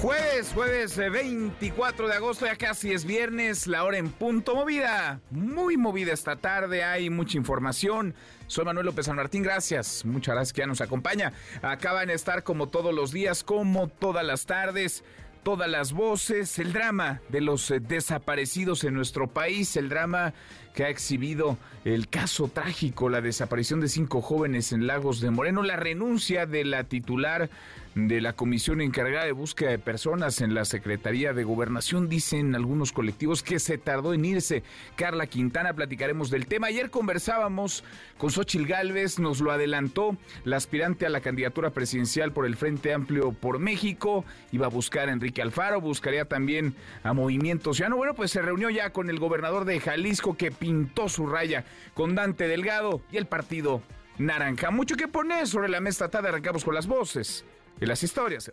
Jueves, jueves 24 de agosto, ya casi es viernes, la hora en punto movida, muy movida esta tarde, hay mucha información. Soy Manuel López San Martín, gracias, muchas gracias que ya nos acompaña. Acaban de estar como todos los días, como todas las tardes todas las voces, el drama de los eh, desaparecidos en nuestro país, el drama que ha exhibido el caso trágico, la desaparición de cinco jóvenes en Lagos de Moreno, la renuncia de la titular de la comisión encargada de búsqueda de personas en la Secretaría de Gobernación. Dicen algunos colectivos que se tardó en irse. Carla Quintana, platicaremos del tema. Ayer conversábamos con Xochil Gálvez, nos lo adelantó la aspirante a la candidatura presidencial por el Frente Amplio por México. Iba a buscar a Enrique Alfaro, buscaría también a Movimiento Ciudadano. Bueno, pues se reunió ya con el gobernador de Jalisco que pintó su raya con Dante Delgado y el partido naranja. Mucho que poner sobre la mesa tarde. Arrancamos con las voces y las historias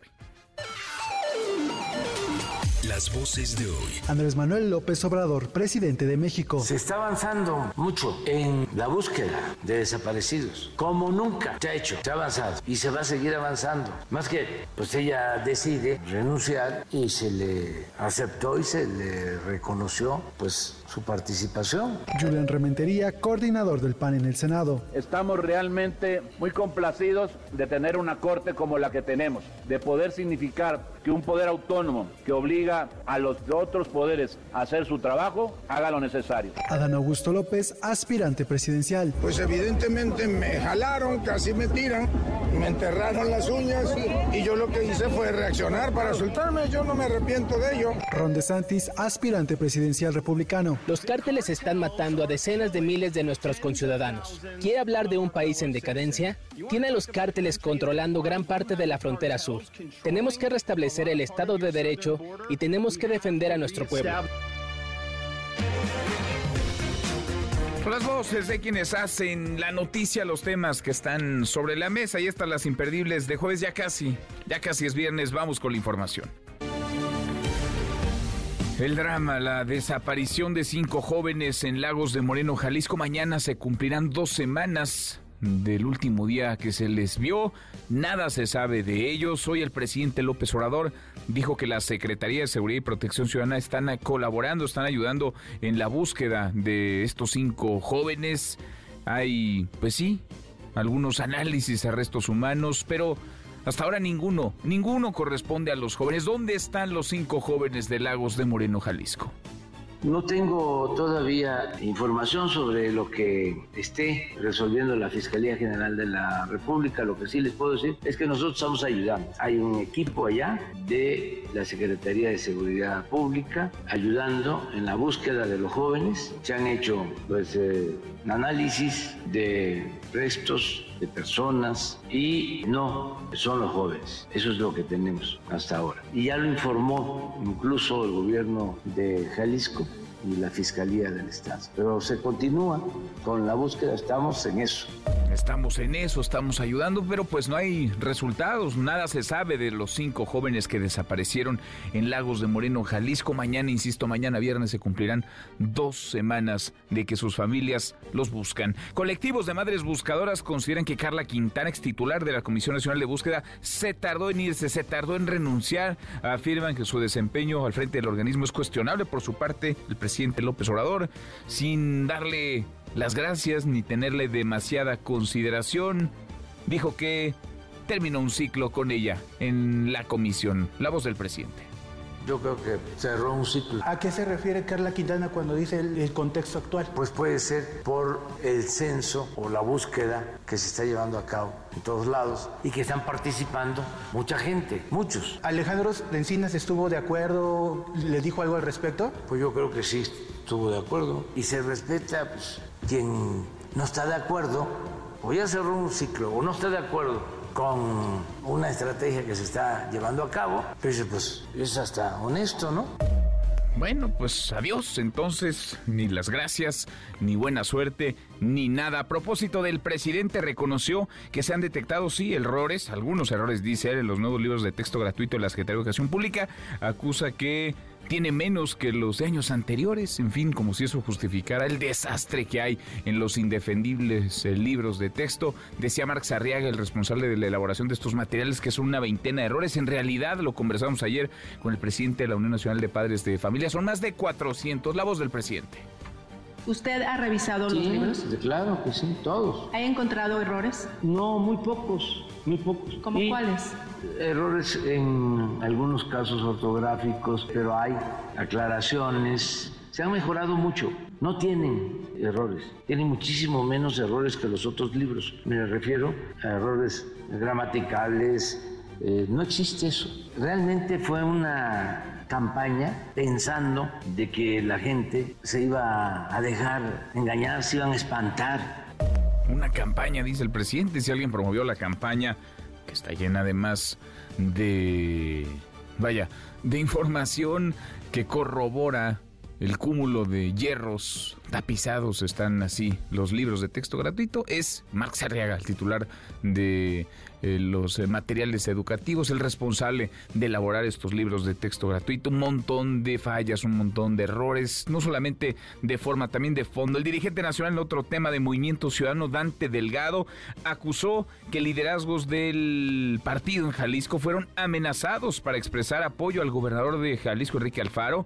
Las voces de hoy. Andrés Manuel López Obrador, presidente de México. Se está avanzando mucho en la búsqueda de desaparecidos, como nunca se ha hecho, se ha avanzado y se va a seguir avanzando. Más que, pues ella decide renunciar y se le aceptó y se le reconoció, pues su participación. Julián Rementería, coordinador del PAN en el Senado. Estamos realmente muy complacidos de tener una corte como la que tenemos, de poder significar que un poder autónomo que obliga a los otros poderes a hacer su trabajo, haga lo necesario. Adán Augusto López, aspirante presidencial. Pues evidentemente me jalaron, casi me tiran, me enterraron las uñas y yo lo que hice fue reaccionar para soltarme, yo no me arrepiento de ello. Ron DeSantis, aspirante presidencial republicano. Los cárteles están matando a decenas de miles de nuestros conciudadanos. ¿Quiere hablar de un país en decadencia? Tiene a los cárteles controlando gran parte de la frontera sur. Tenemos que restablecer el Estado de Derecho y tenemos que defender a nuestro pueblo. Las voces de quienes hacen la noticia, los temas que están sobre la mesa y estas las imperdibles de jueves ya casi, ya casi es viernes, vamos con la información. El drama, la desaparición de cinco jóvenes en Lagos de Moreno, Jalisco. Mañana se cumplirán dos semanas del último día que se les vio. Nada se sabe de ellos. Hoy el presidente López Obrador dijo que la Secretaría de Seguridad y Protección Ciudadana están colaborando, están ayudando en la búsqueda de estos cinco jóvenes. Hay, pues sí, algunos análisis de restos humanos, pero hasta ahora ninguno, ninguno corresponde a los jóvenes. ¿Dónde están los cinco jóvenes de Lagos de Moreno, Jalisco? No tengo todavía información sobre lo que esté resolviendo la Fiscalía General de la República. Lo que sí les puedo decir es que nosotros estamos ayudando. Hay un equipo allá de la Secretaría de Seguridad Pública ayudando en la búsqueda de los jóvenes. Se han hecho pues, eh, análisis de restos de personas y no son los jóvenes. Eso es lo que tenemos hasta ahora. Y ya lo informó incluso el gobierno de Jalisco y la Fiscalía del Estado. Pero se continúa con la búsqueda, estamos en eso. Estamos en eso, estamos ayudando, pero pues no hay resultados, nada se sabe de los cinco jóvenes que desaparecieron en Lagos de Moreno, Jalisco. Mañana, insisto, mañana viernes se cumplirán dos semanas de que sus familias los buscan. Colectivos de madres buscadoras consideran que Carla Quintana, ex titular de la Comisión Nacional de Búsqueda, se tardó en irse, se tardó en renunciar. Afirman que su desempeño al frente del organismo es cuestionable por su parte, el presidente López Obrador, sin darle las gracias ni tenerle demasiada consideración. Dijo que terminó un ciclo con ella en la comisión. La voz del presidente. Yo creo que cerró un ciclo. ¿A qué se refiere Carla Quintana cuando dice el, el, contexto actual? Pues puede ser por el censo o la búsqueda que se está llevando a cabo en todos lados y que están participando mucha gente, muchos. ¿Alejandro Encinas estuvo de acuerdo? ¿Le dijo algo al respecto? Pues yo creo que sí estuvo de acuerdo y se respeta pues, quien no está de acuerdo o ya cerró un ciclo o no está de acuerdo con una estrategia que se está llevando a cabo, pues, pues es hasta honesto, ¿no? Bueno, pues adiós. Entonces, ni las gracias, ni buena suerte, ni nada. A propósito del presidente, reconoció que se han detectado, sí, errores, algunos errores, dice él, en los nuevos libros de texto gratuito de la Secretaría de Educación Pública. Acusa que tiene menos que los de años anteriores, en fin, como si eso justificara el desastre que hay en los indefendibles eh, libros de texto. Decía Marx Arriaga, el responsable de la elaboración de estos materiales, que son una veintena de errores. En realidad, lo conversamos ayer con el presidente de la Unión Nacional de Padres de Familia, son más de 400, la voz del presidente. ¿Usted ha revisado los libros? Claro que sí, todos. ¿Ha encontrado errores? No, muy pocos, muy pocos. ¿Cómo cuáles? Errores en algunos casos ortográficos, pero hay aclaraciones. Se han mejorado mucho. No tienen errores. Tienen muchísimo menos errores que los otros libros. Me refiero a errores gramaticales. Eh, no existe eso. Realmente fue una campaña pensando de que la gente se iba a dejar engañar, se iban a espantar. Una campaña, dice el presidente, si alguien promovió la campaña, que está llena además de, vaya, de información que corrobora el cúmulo de hierros tapizados están así los libros de texto gratuito es Marx Arriaga, el titular de eh, los eh, materiales educativos, el responsable de elaborar estos libros de texto gratuito. Un montón de fallas, un montón de errores, no solamente de forma, también de fondo. El dirigente nacional otro tema de Movimiento Ciudadano, Dante Delgado, acusó que liderazgos del partido en Jalisco fueron amenazados para expresar apoyo al gobernador de Jalisco, Enrique Alfaro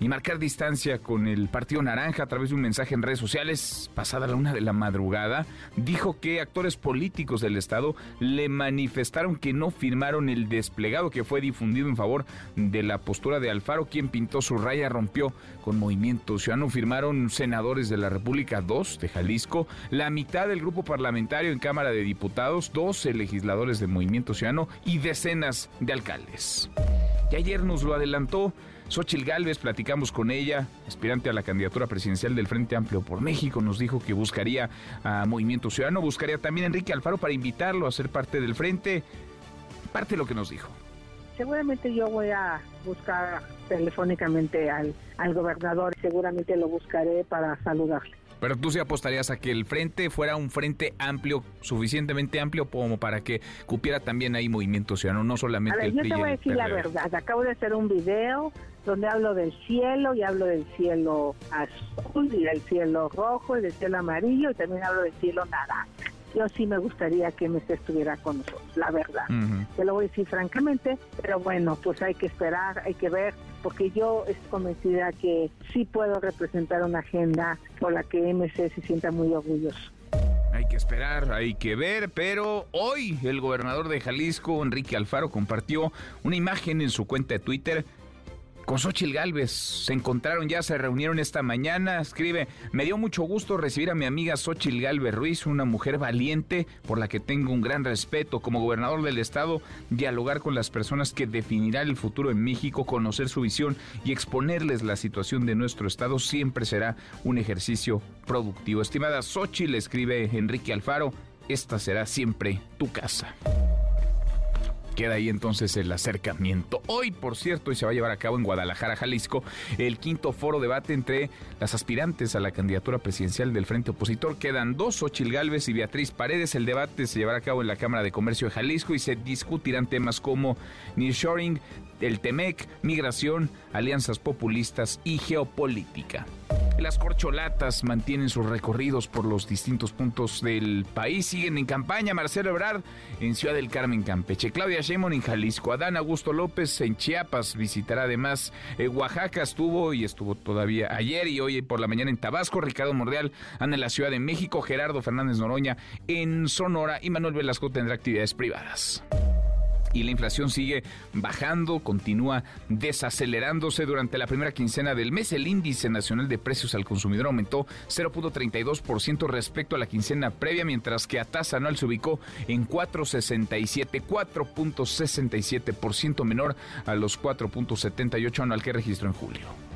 y marcar distancia con el Partido Naranja a través de un mensaje en redes sociales pasada la una de la madrugada, dijo que actores políticos del Estado le manifestaron que no firmaron el desplegado que fue difundido en favor de la postura de Alfaro, quien pintó su raya, rompió con Movimiento Ciudadano. Firmaron senadores de la República, dos de Jalisco, la mitad del grupo parlamentario en Cámara de Diputados, 12 legisladores de Movimiento Ciudadano y decenas de alcaldes. Y ayer nos lo adelantó Xochil Gálvez, platicamos con ella, aspirante a la candidatura presidencial del Frente Amplio por México, nos dijo que buscaría a Movimiento Ciudadano, buscaría también a Enrique Alfaro para invitarlo a ser parte del frente. Parte de lo que nos dijo. Seguramente yo voy a buscar telefónicamente al, al gobernador, seguramente lo buscaré para saludarle. Pero tú sí apostarías a que el frente fuera un frente amplio, suficientemente amplio como para que cupiera también ahí movimiento ciudadano, no solamente a ver, Yo te voy a decir la verdad. Acabo de hacer un video donde hablo del cielo y hablo del cielo azul y del cielo rojo y del cielo amarillo y también hablo del cielo naranja. Yo sí me gustaría que MC estuviera con nosotros, la verdad. Te lo voy a decir francamente, pero bueno, pues hay que esperar, hay que ver porque yo estoy convencida que sí puedo representar una agenda por la que MC se sienta muy orgulloso. Hay que esperar, hay que ver, pero hoy el gobernador de Jalisco, Enrique Alfaro, compartió una imagen en su cuenta de Twitter con Xochil Galvez. Se encontraron ya, se reunieron esta mañana. Escribe, me dio mucho gusto recibir a mi amiga Xochil Galvez Ruiz, una mujer valiente por la que tengo un gran respeto. Como gobernador del estado, dialogar con las personas que definirán el futuro en México, conocer su visión y exponerles la situación de nuestro estado siempre será un ejercicio productivo. Estimada Xochil, escribe Enrique Alfaro, esta será siempre tu casa. Queda ahí entonces el acercamiento. Hoy, por cierto, y se va a llevar a cabo en Guadalajara, Jalisco, el quinto foro debate entre las aspirantes a la candidatura presidencial del Frente Opositor. Quedan dos, Xochil Gálvez y Beatriz Paredes. El debate se llevará a cabo en la Cámara de Comercio de Jalisco y se discutirán temas como nearshoring, el TEMEC, migración, alianzas populistas y geopolítica. Las corcholatas mantienen sus recorridos por los distintos puntos del país. Siguen en campaña Marcelo Ebrard en Ciudad del Carmen, Campeche. Claudia Sheinbaum en Jalisco. Adán Augusto López en Chiapas. Visitará además eh, Oaxaca. Estuvo y estuvo todavía ayer y hoy por la mañana en Tabasco. Ricardo Morreal anda en la Ciudad de México. Gerardo Fernández Noroña en Sonora. Y Manuel Velasco tendrá actividades privadas y la inflación sigue bajando, continúa desacelerándose durante la primera quincena del mes. El índice nacional de precios al consumidor aumentó 0.32% respecto a la quincena previa, mientras que a tasa anual se ubicó en 4.67, 4.67% menor a los 4.78 anual que registró en julio.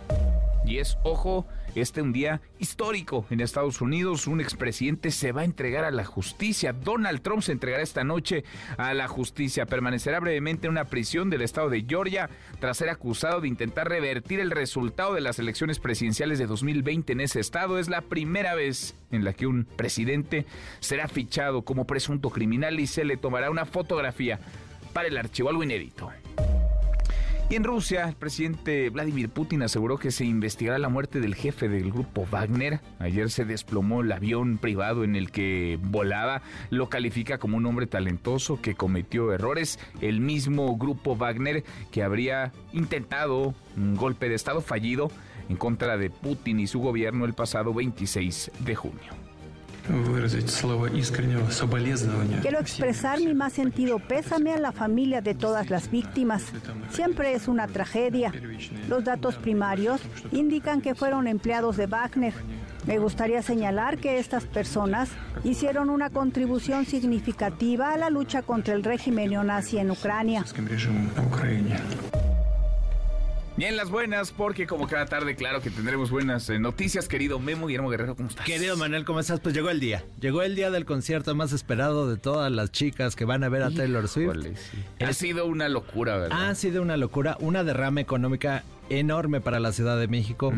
Y es, ojo, este un día histórico en Estados Unidos. Un expresidente se va a entregar a la justicia. Donald Trump se entregará esta noche a la justicia. Permanecerá brevemente en una prisión del estado de Georgia tras ser acusado de intentar revertir el resultado de las elecciones presidenciales de 2020 en ese estado. Es la primera vez en la que un presidente será fichado como presunto criminal y se le tomará una fotografía para el archivo, algo inédito. Y en Rusia, el presidente Vladimir Putin aseguró que se investigará la muerte del jefe del grupo Wagner. Ayer se desplomó el avión privado en el que volaba. Lo califica como un hombre talentoso que cometió errores. El mismo grupo Wagner que habría intentado un golpe de Estado fallido en contra de Putin y su gobierno el pasado 26 de junio. Quiero expresar mi más sentido pésame a la familia de todas las víctimas. Siempre es una tragedia. Los datos primarios indican que fueron empleados de Wagner. Me gustaría señalar que estas personas hicieron una contribución significativa a la lucha contra el régimen neonazi en Ucrania. Bien, las buenas, porque como cada tarde, claro que tendremos buenas eh, noticias, querido Memo Guillermo Guerrero, ¿cómo estás? Querido Manuel, ¿cómo estás? Pues llegó el día. Llegó el día del concierto más esperado de todas las chicas que van a ver a Taylor Swift. Ha sido una locura, ¿verdad? Ha sido una locura, una derrama económica enorme para la Ciudad de México.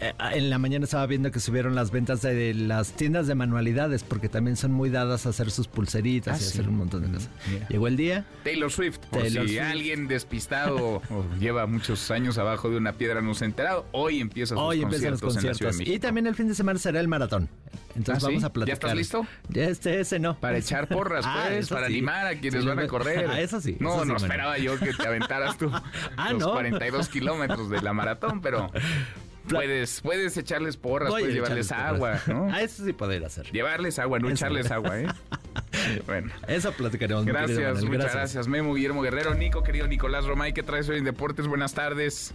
Eh, en la mañana estaba viendo que subieron las ventas de las tiendas de manualidades porque también son muy dadas a hacer sus pulseritas Ah, y sí. hacer un montón de cosas. Llegó el día. Taylor Swift, por Taylor si Swift. alguien despistado o lleva muchos años abajo de una piedra no se ha enterado, hoy empieza sus Hoy empiezan los conciertos en la Ciudad de conciertos. México. Y también el fin de semana será el maratón. Entonces ¿Ah, sí? vamos a ¿Ya platicar. estás listo? Ya este, ese no. Para echar porras, Ah, pues, para sí. animar a quienes Sí, van a correr. Ah, eso sí. No, eso sí, no esperaba yo que te aventaras tú Ah, los ¿no? 42 kilómetros de la maratón, pero puedes, puedes echarles porras, Voy a puedes llevarles agua, porras. ¿no? Ah, eso sí poder hacer. Llevarles agua, no Eso. echarles agua, ¿eh? Bueno. Eso platicaremos. Gracias, muchas gracias. Memo, Guillermo Guerrero, Nico, querido Nicolás Romay, ¿qué traes hoy en Deportes? Buenas tardes.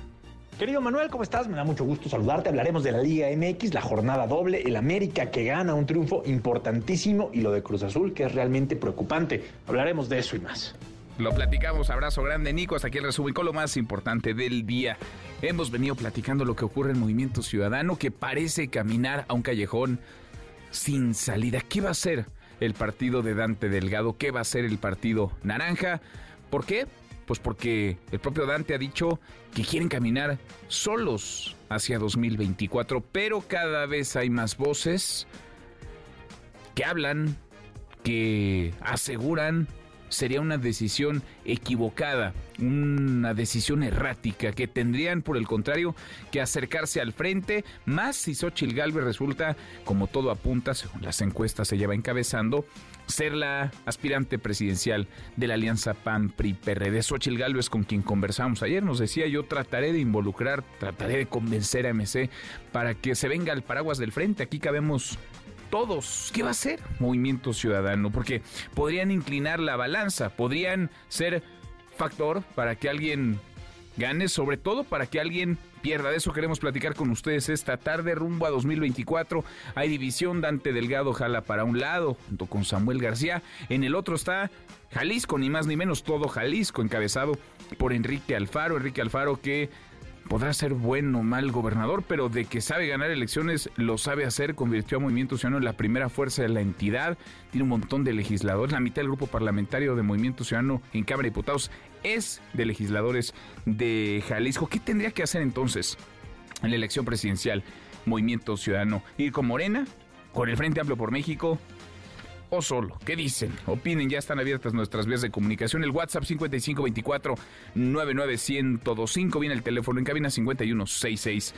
Querido Manuel, ¿cómo estás? Me da mucho gusto saludarte. Hablaremos de la Liga MX, la jornada doble, el América que gana un triunfo importantísimo y lo de Cruz Azul que es realmente preocupante. Hablaremos de eso y más. Lo platicamos, abrazo grande Nico, hasta aquí el resumen con lo más importante del día. Hemos venido platicando lo que ocurre en Movimiento Ciudadano, que parece caminar a un callejón sin salida. ¿Qué va a ser el partido de Dante Delgado? ¿Qué va a ser el partido naranja? ¿Por qué? Pues porque el propio Dante ha dicho que quieren caminar solos hacia 2024, pero cada vez hay más voces que hablan, que aseguran sería una decisión equivocada, una decisión errática, que tendrían, por el contrario, que acercarse al frente, más si Xochitl Galvez resulta, como todo apunta, según las encuestas se lleva encabezando, ser la aspirante presidencial de la alianza PAN-PRI-PRD. Xochitl Galvez, con quien conversamos ayer, nos decía, yo trataré de involucrar, trataré de convencer a MC para que se venga al paraguas del frente. Aquí cabemos todos. ¿Qué va a hacer Movimiento Ciudadano? Porque podrían inclinar la balanza, podrían ser factor para que alguien gane, sobre todo para que alguien pierda. De eso queremos platicar con ustedes esta tarde, rumbo a 2024. Hay división, Dante Delgado jala para un lado, junto con Samuel García. En el otro está Jalisco, ni más ni menos, todo Jalisco, encabezado por Enrique Alfaro. Enrique Alfaro que podrá ser buen o mal gobernador, pero de que sabe ganar elecciones, lo sabe hacer, convirtió a Movimiento Ciudadano en la primera fuerza de la entidad, tiene un montón de legisladores, la mitad del grupo parlamentario de Movimiento Ciudadano en Cámara de Diputados es de legisladores de Jalisco. ¿Qué tendría que hacer entonces en la elección presidencial Movimiento Ciudadano? ¿Ir con Morena? ¿Con el Frente Amplio por México? O solo. ¿Qué dicen? Opinen, ya están abiertas nuestras vías de comunicación. El WhatsApp 5524 99125 viene el teléfono en cabina 5166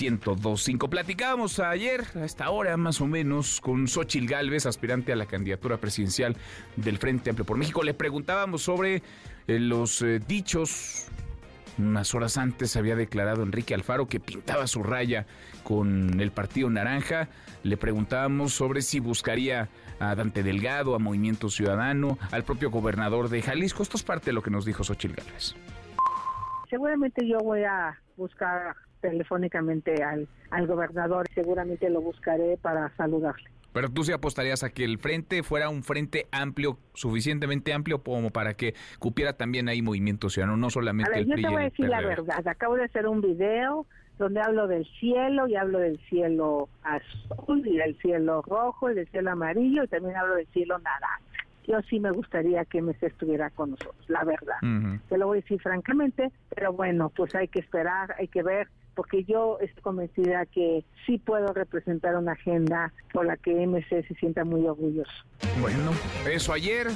1025. Platicábamos ayer a esta hora más o menos con Xochil Gálvez, aspirante a la candidatura presidencial del Frente Amplio por México. Le preguntábamos sobre eh, los eh, dichos unas horas antes había declarado Enrique Alfaro que pintaba su raya con el Partido Naranja. Le preguntábamos sobre si buscaría a Dante Delgado, a Movimiento Ciudadano, al propio gobernador de Jalisco. Esto es parte de lo que nos dijo Xochitl Gálvez. Seguramente yo voy a buscar telefónicamente al, al gobernador, seguramente lo buscaré para saludarle. Pero tú sí apostarías a que el frente fuera un frente amplio, suficientemente amplio como para que cupiera también ahí Movimiento Ciudadano, no solamente A ver, el yo PRI te y voy a decir la verdad. Acabo de hacer un video donde hablo del cielo y hablo del cielo azul y del cielo rojo y del cielo amarillo y también hablo del cielo naranja. Yo sí me gustaría que MC estuviera con nosotros, la verdad. Te lo voy a decir francamente, pero bueno, pues hay que esperar, hay que ver, porque yo estoy convencida que sí puedo representar una agenda por la que MC se sienta muy orgulloso. Bueno, eso ayer,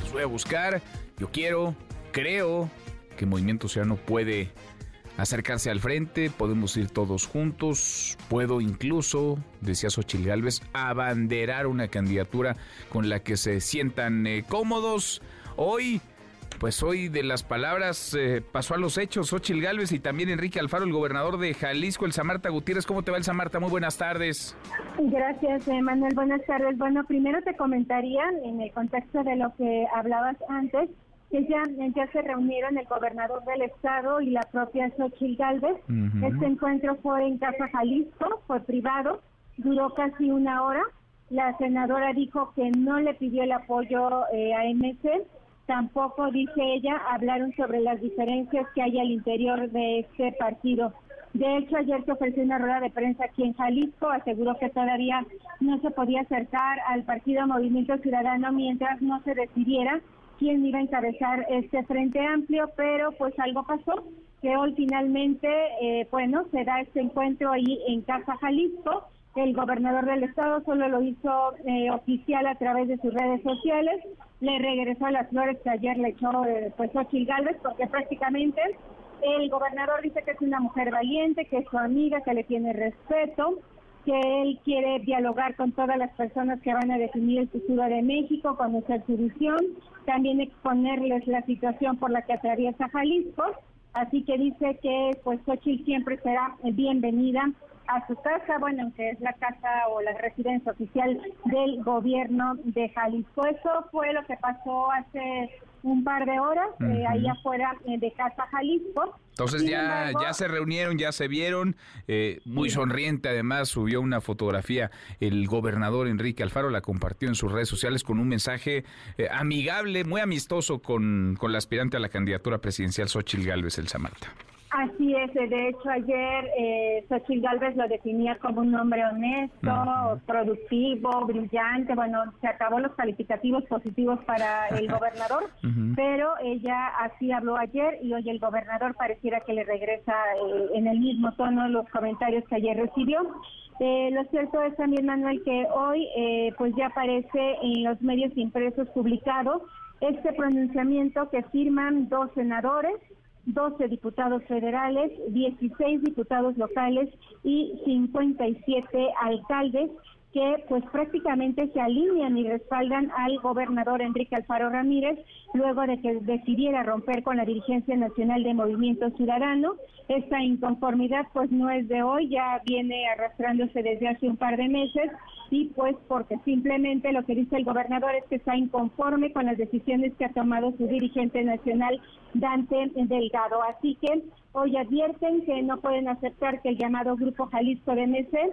los voy a buscar. Yo quiero, creo que Movimiento Ciudadano puede acercarse al frente, podemos ir todos juntos, puedo incluso, decía Xochil Gálvez, abanderar una candidatura con la que se sientan eh, cómodos. Hoy, pues hoy de las palabras eh, pasó a los hechos Xochil Gálvez y también Enrique Alfaro, el gobernador de Jalisco, el Samarta Gutiérrez. ¿Cómo te va el Samarta? Muy buenas tardes. Gracias, eh, Manuel. Buenas tardes. Bueno, primero te comentaría en el contexto de lo que hablabas antes ya, ya se reunieron el gobernador del estado y la propia Xochitl Galvez. Este encuentro fue en Casa Jalisco, fue privado, duró casi una hora. La senadora dijo que no le pidió el apoyo eh, a MC, tampoco, dice ella, hablaron sobre las diferencias que hay al interior de este partido. De hecho, ayer se ofreció una rueda de prensa aquí en Jalisco, aseguró que todavía no se podía acercar al partido Movimiento Ciudadano mientras no se decidiera quién iba a encabezar este frente amplio, pero pues algo pasó, que hoy finalmente, eh, bueno, se da este encuentro ahí en Casa Jalisco. El gobernador del estado solo lo hizo eh, oficial a través de sus redes sociales. Le regresó las flores que ayer le echó eh, pues Ochil Gálvez, porque prácticamente el gobernador dice que es una mujer valiente, que es su amiga, que le tiene respeto, que él quiere dialogar con todas las personas que van a definir el futuro de México, conocer su visión, también exponerles la situación por la que atraviesa Jalisco, así que dice que pues Xochitl siempre será bienvenida a su casa, bueno, que es la casa o la residencia oficial del gobierno de Jalisco. Eso fue lo que pasó hace un par de horas eh, ahí afuera eh, de Casa Jalisco. Entonces ya, ya se reunieron, ya se vieron, eh, muy sonriente además subió una fotografía el gobernador Enrique Alfaro, la compartió en sus redes sociales con un mensaje amigable, muy amistoso con, con la aspirante a la candidatura presidencial Xochil Gálvez El Samarta. Así es, de hecho ayer eh, Xochitl Galvez lo definía como un hombre honesto, productivo, brillante, bueno, se acabó los calificativos positivos para el gobernador, pero ella así habló ayer y hoy el gobernador pareciera que le regresa eh, en el mismo tono los comentarios que ayer recibió. Eh, lo cierto es también, Manuel, que hoy eh, pues ya aparece en los medios impresos publicados este pronunciamiento que firman dos senadores, 12 diputados federales, 16 diputados locales y 57 alcaldes que pues prácticamente se alinean y respaldan al gobernador Enrique Alfaro Ramírez luego de que decidiera romper con la dirigencia nacional de Movimiento Ciudadano. Esta inconformidad pues no es de hoy, ya viene arrastrándose desde hace un par de meses y pues porque simplemente lo que dice el gobernador es que está inconforme con las decisiones que ha tomado su dirigente nacional Dante Delgado. Así que hoy advierten que no pueden aceptar que el llamado Grupo Jalisco de Meses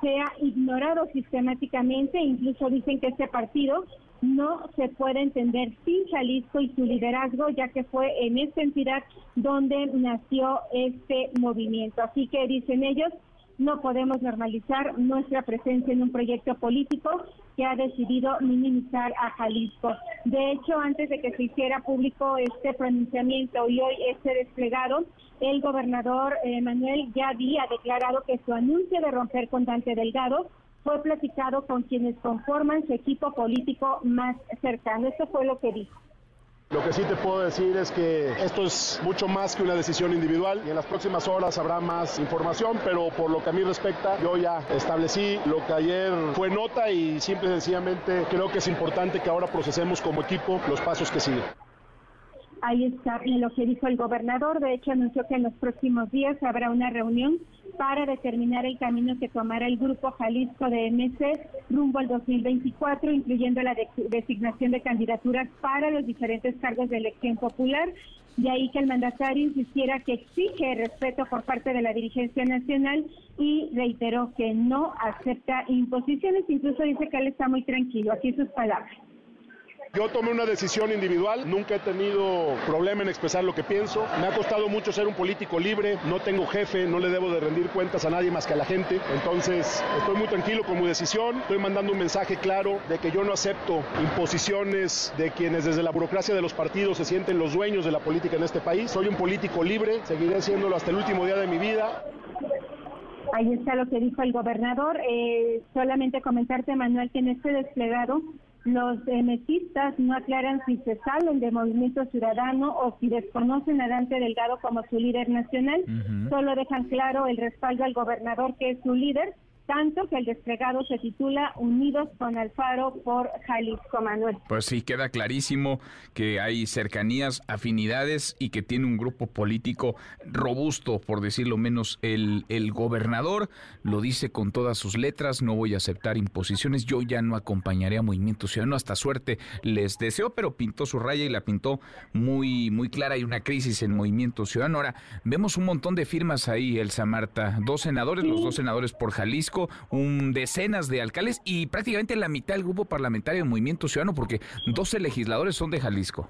sea ignorado sistemáticamente, incluso dicen que este partido no se puede entender sin Jalisco y su liderazgo, ya que fue en esta entidad donde nació este movimiento. Así que dicen ellos, no podemos normalizar nuestra presencia en un proyecto político que ha decidido minimizar a Jalisco. De hecho, antes de que se hiciera público este pronunciamiento y hoy este desplegado, el gobernador eh, Manuel ya había declarado que su anuncio de romper con Dante Delgado fue platicado con quienes conforman su equipo político más cercano. Eso fue lo que dijo. Lo que sí te puedo decir es que esto es mucho más que una decisión individual y en las próximas horas habrá más información, pero por lo que a mí respecta, yo ya establecí lo que ayer fue nota y simple y sencillamente creo que es importante que ahora procesemos como equipo los pasos que siguen. Ahí está lo que dijo el gobernador. De hecho, anunció que en los próximos días habrá una reunión para determinar el camino que tomará el Grupo Jalisco de MC rumbo al 2024, incluyendo la designación de candidaturas para los diferentes cargos de elección popular. De ahí que el mandatario insistiera que exige respeto por parte de la dirigencia nacional y reiteró que no acepta imposiciones. Incluso dice que él está muy tranquilo. Aquí sus palabras. Yo tomé una decisión individual, nunca he tenido problema en expresar lo que pienso. Me ha costado mucho ser un político libre, no tengo jefe, no le debo de rendir cuentas a nadie más que a la gente. Entonces, estoy muy tranquilo con mi decisión. Estoy mandando un mensaje claro de que yo no acepto imposiciones de quienes desde la burocracia de los partidos se sienten los dueños de la política en este país. Soy un político libre, seguiré siéndolo hasta el último día de mi vida. Ahí está lo que dijo el gobernador. Eh, solamente comentarte, Manuel, que en este desplegado los mesistas no aclaran si se salen de Movimiento Ciudadano o si desconocen a Dante Delgado como su líder nacional. Solo dejan claro el respaldo al gobernador que es su líder tanto que el desplegado se titula Unidos con Alfaro por Jalisco Manuel. Pues sí, queda clarísimo que hay cercanías, afinidades y que tiene un grupo político robusto, por decirlo menos, el, el gobernador lo dice con todas sus letras, no voy a aceptar imposiciones, yo ya no acompañaré a Movimiento Ciudadano, hasta suerte les deseo, pero pintó su raya y la pintó muy, muy clara, hay una crisis en Movimiento Ciudadano. Ahora, vemos un montón de firmas ahí, Elsa Marta, dos senadores, los dos senadores por Jalisco, un decenas de alcaldes y prácticamente la mitad del grupo parlamentario de Movimiento Ciudadano, porque 12 legisladores son de Jalisco.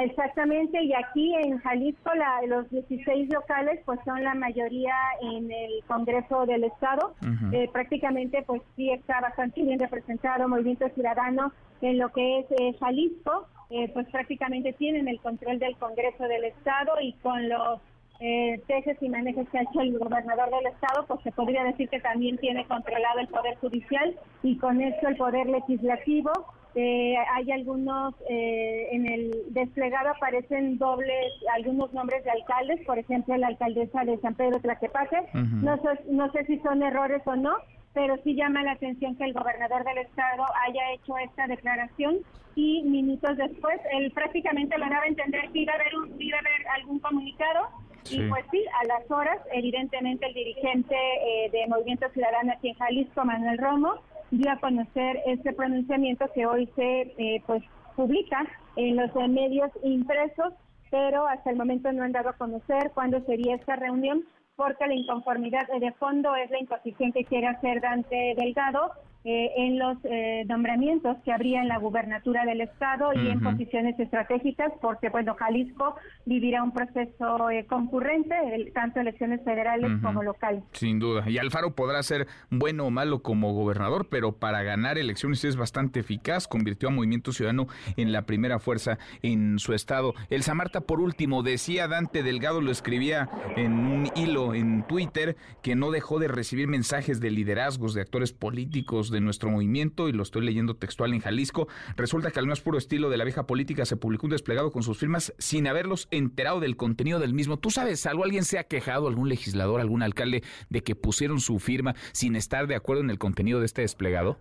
Exactamente, y aquí en Jalisco los 16 locales pues son la mayoría en el Congreso del Estado. Eh, prácticamente pues sí está bastante bien representado Movimiento Ciudadano en lo que es eh, Jalisco, eh, pues prácticamente tienen el control del Congreso del Estado y con los eh, tejes y manejes que ha hecho el gobernador del estado, pues se podría decir que también tiene controlado el poder judicial y con eso el poder legislativo. Eh, hay algunos, eh, en el desplegado aparecen dobles, algunos nombres de alcaldes, por ejemplo la alcaldesa de San Pedro Tlaquepaque, no, sé, no sé si son errores o no, pero sí llama la atención que el gobernador del estado haya hecho esta declaración y minutos después él prácticamente lo daba a entender que iba a haber, un, iba a haber algún comunicado y pues sí, a las horas, evidentemente el dirigente eh, de Movimiento Ciudadano aquí en Jalisco, Manuel Romo, dio a conocer este pronunciamiento que hoy se eh, pues publica en los medios impresos, pero hasta el momento no han dado a conocer cuándo sería esta reunión, porque la inconformidad de fondo es la imposición que quiere hacer Dante Delgado eh, en los eh, nombramientos que habría en la gubernatura del estado y en posiciones estratégicas, porque bueno, Jalisco vivirá un proceso eh, concurrente, tanto elecciones federales como locales. Sin duda. Y Alfaro podrá ser bueno o malo como gobernador, pero para ganar elecciones es bastante eficaz. Convirtió a Movimiento Ciudadano en la primera fuerza en su estado. El Samarta, por último, decía Dante Delgado, lo escribía en un hilo en Twitter, que no dejó de recibir mensajes de liderazgos de actores políticos de nuestro movimiento y lo estoy leyendo textual en Jalisco. Resulta que al más puro estilo de la vieja política se publicó un desplegado con sus firmas sin haberlos enterado del contenido del mismo. ¿Tú sabes algo? ¿Alguien se ha quejado, algún legislador, algún alcalde, de que pusieron su firma sin estar de acuerdo en el contenido de este desplegado?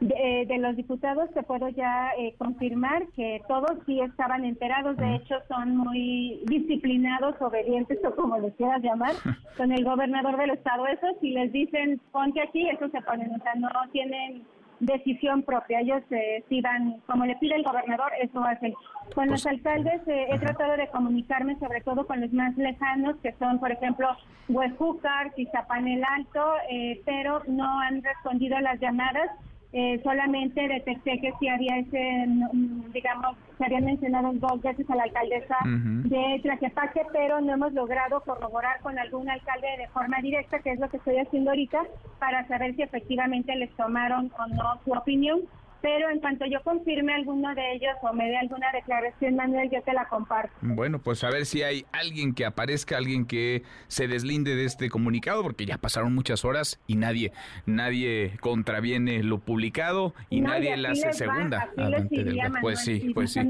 De, los diputados te puedo ya eh, confirmar que todos sí estaban enterados, de hecho son muy disciplinados, obedientes o como les quieras llamar, con el gobernador del estado. Eso si les dicen ponte aquí, eso se ponen, o sea, no tienen decisión propia, ellos eh, si van, como le pide el gobernador, eso hacen. Con los pues, alcaldes eh, he tratado de comunicarme sobre todo con los más lejanos, que son por ejemplo Huejúcar, Tizapán el Alto, pero no han respondido a las llamadas eh, solamente detecté que sí había ese, digamos, se habían mencionado dos veces a la alcaldesa de Tlaquepaque, pero no hemos logrado corroborar con algún alcalde de forma directa, que es lo que estoy haciendo ahorita, para saber si efectivamente les tomaron o no su opinión pero en cuanto yo confirme alguno de ellos o me dé alguna declaración, Manuel, yo te la comparto. Bueno, pues a ver si hay alguien que aparezca, alguien que se deslinde de este comunicado, porque ya pasaron muchas horas y nadie, nadie contraviene lo publicado y nadie la hace segunda. pues sí, pues sí.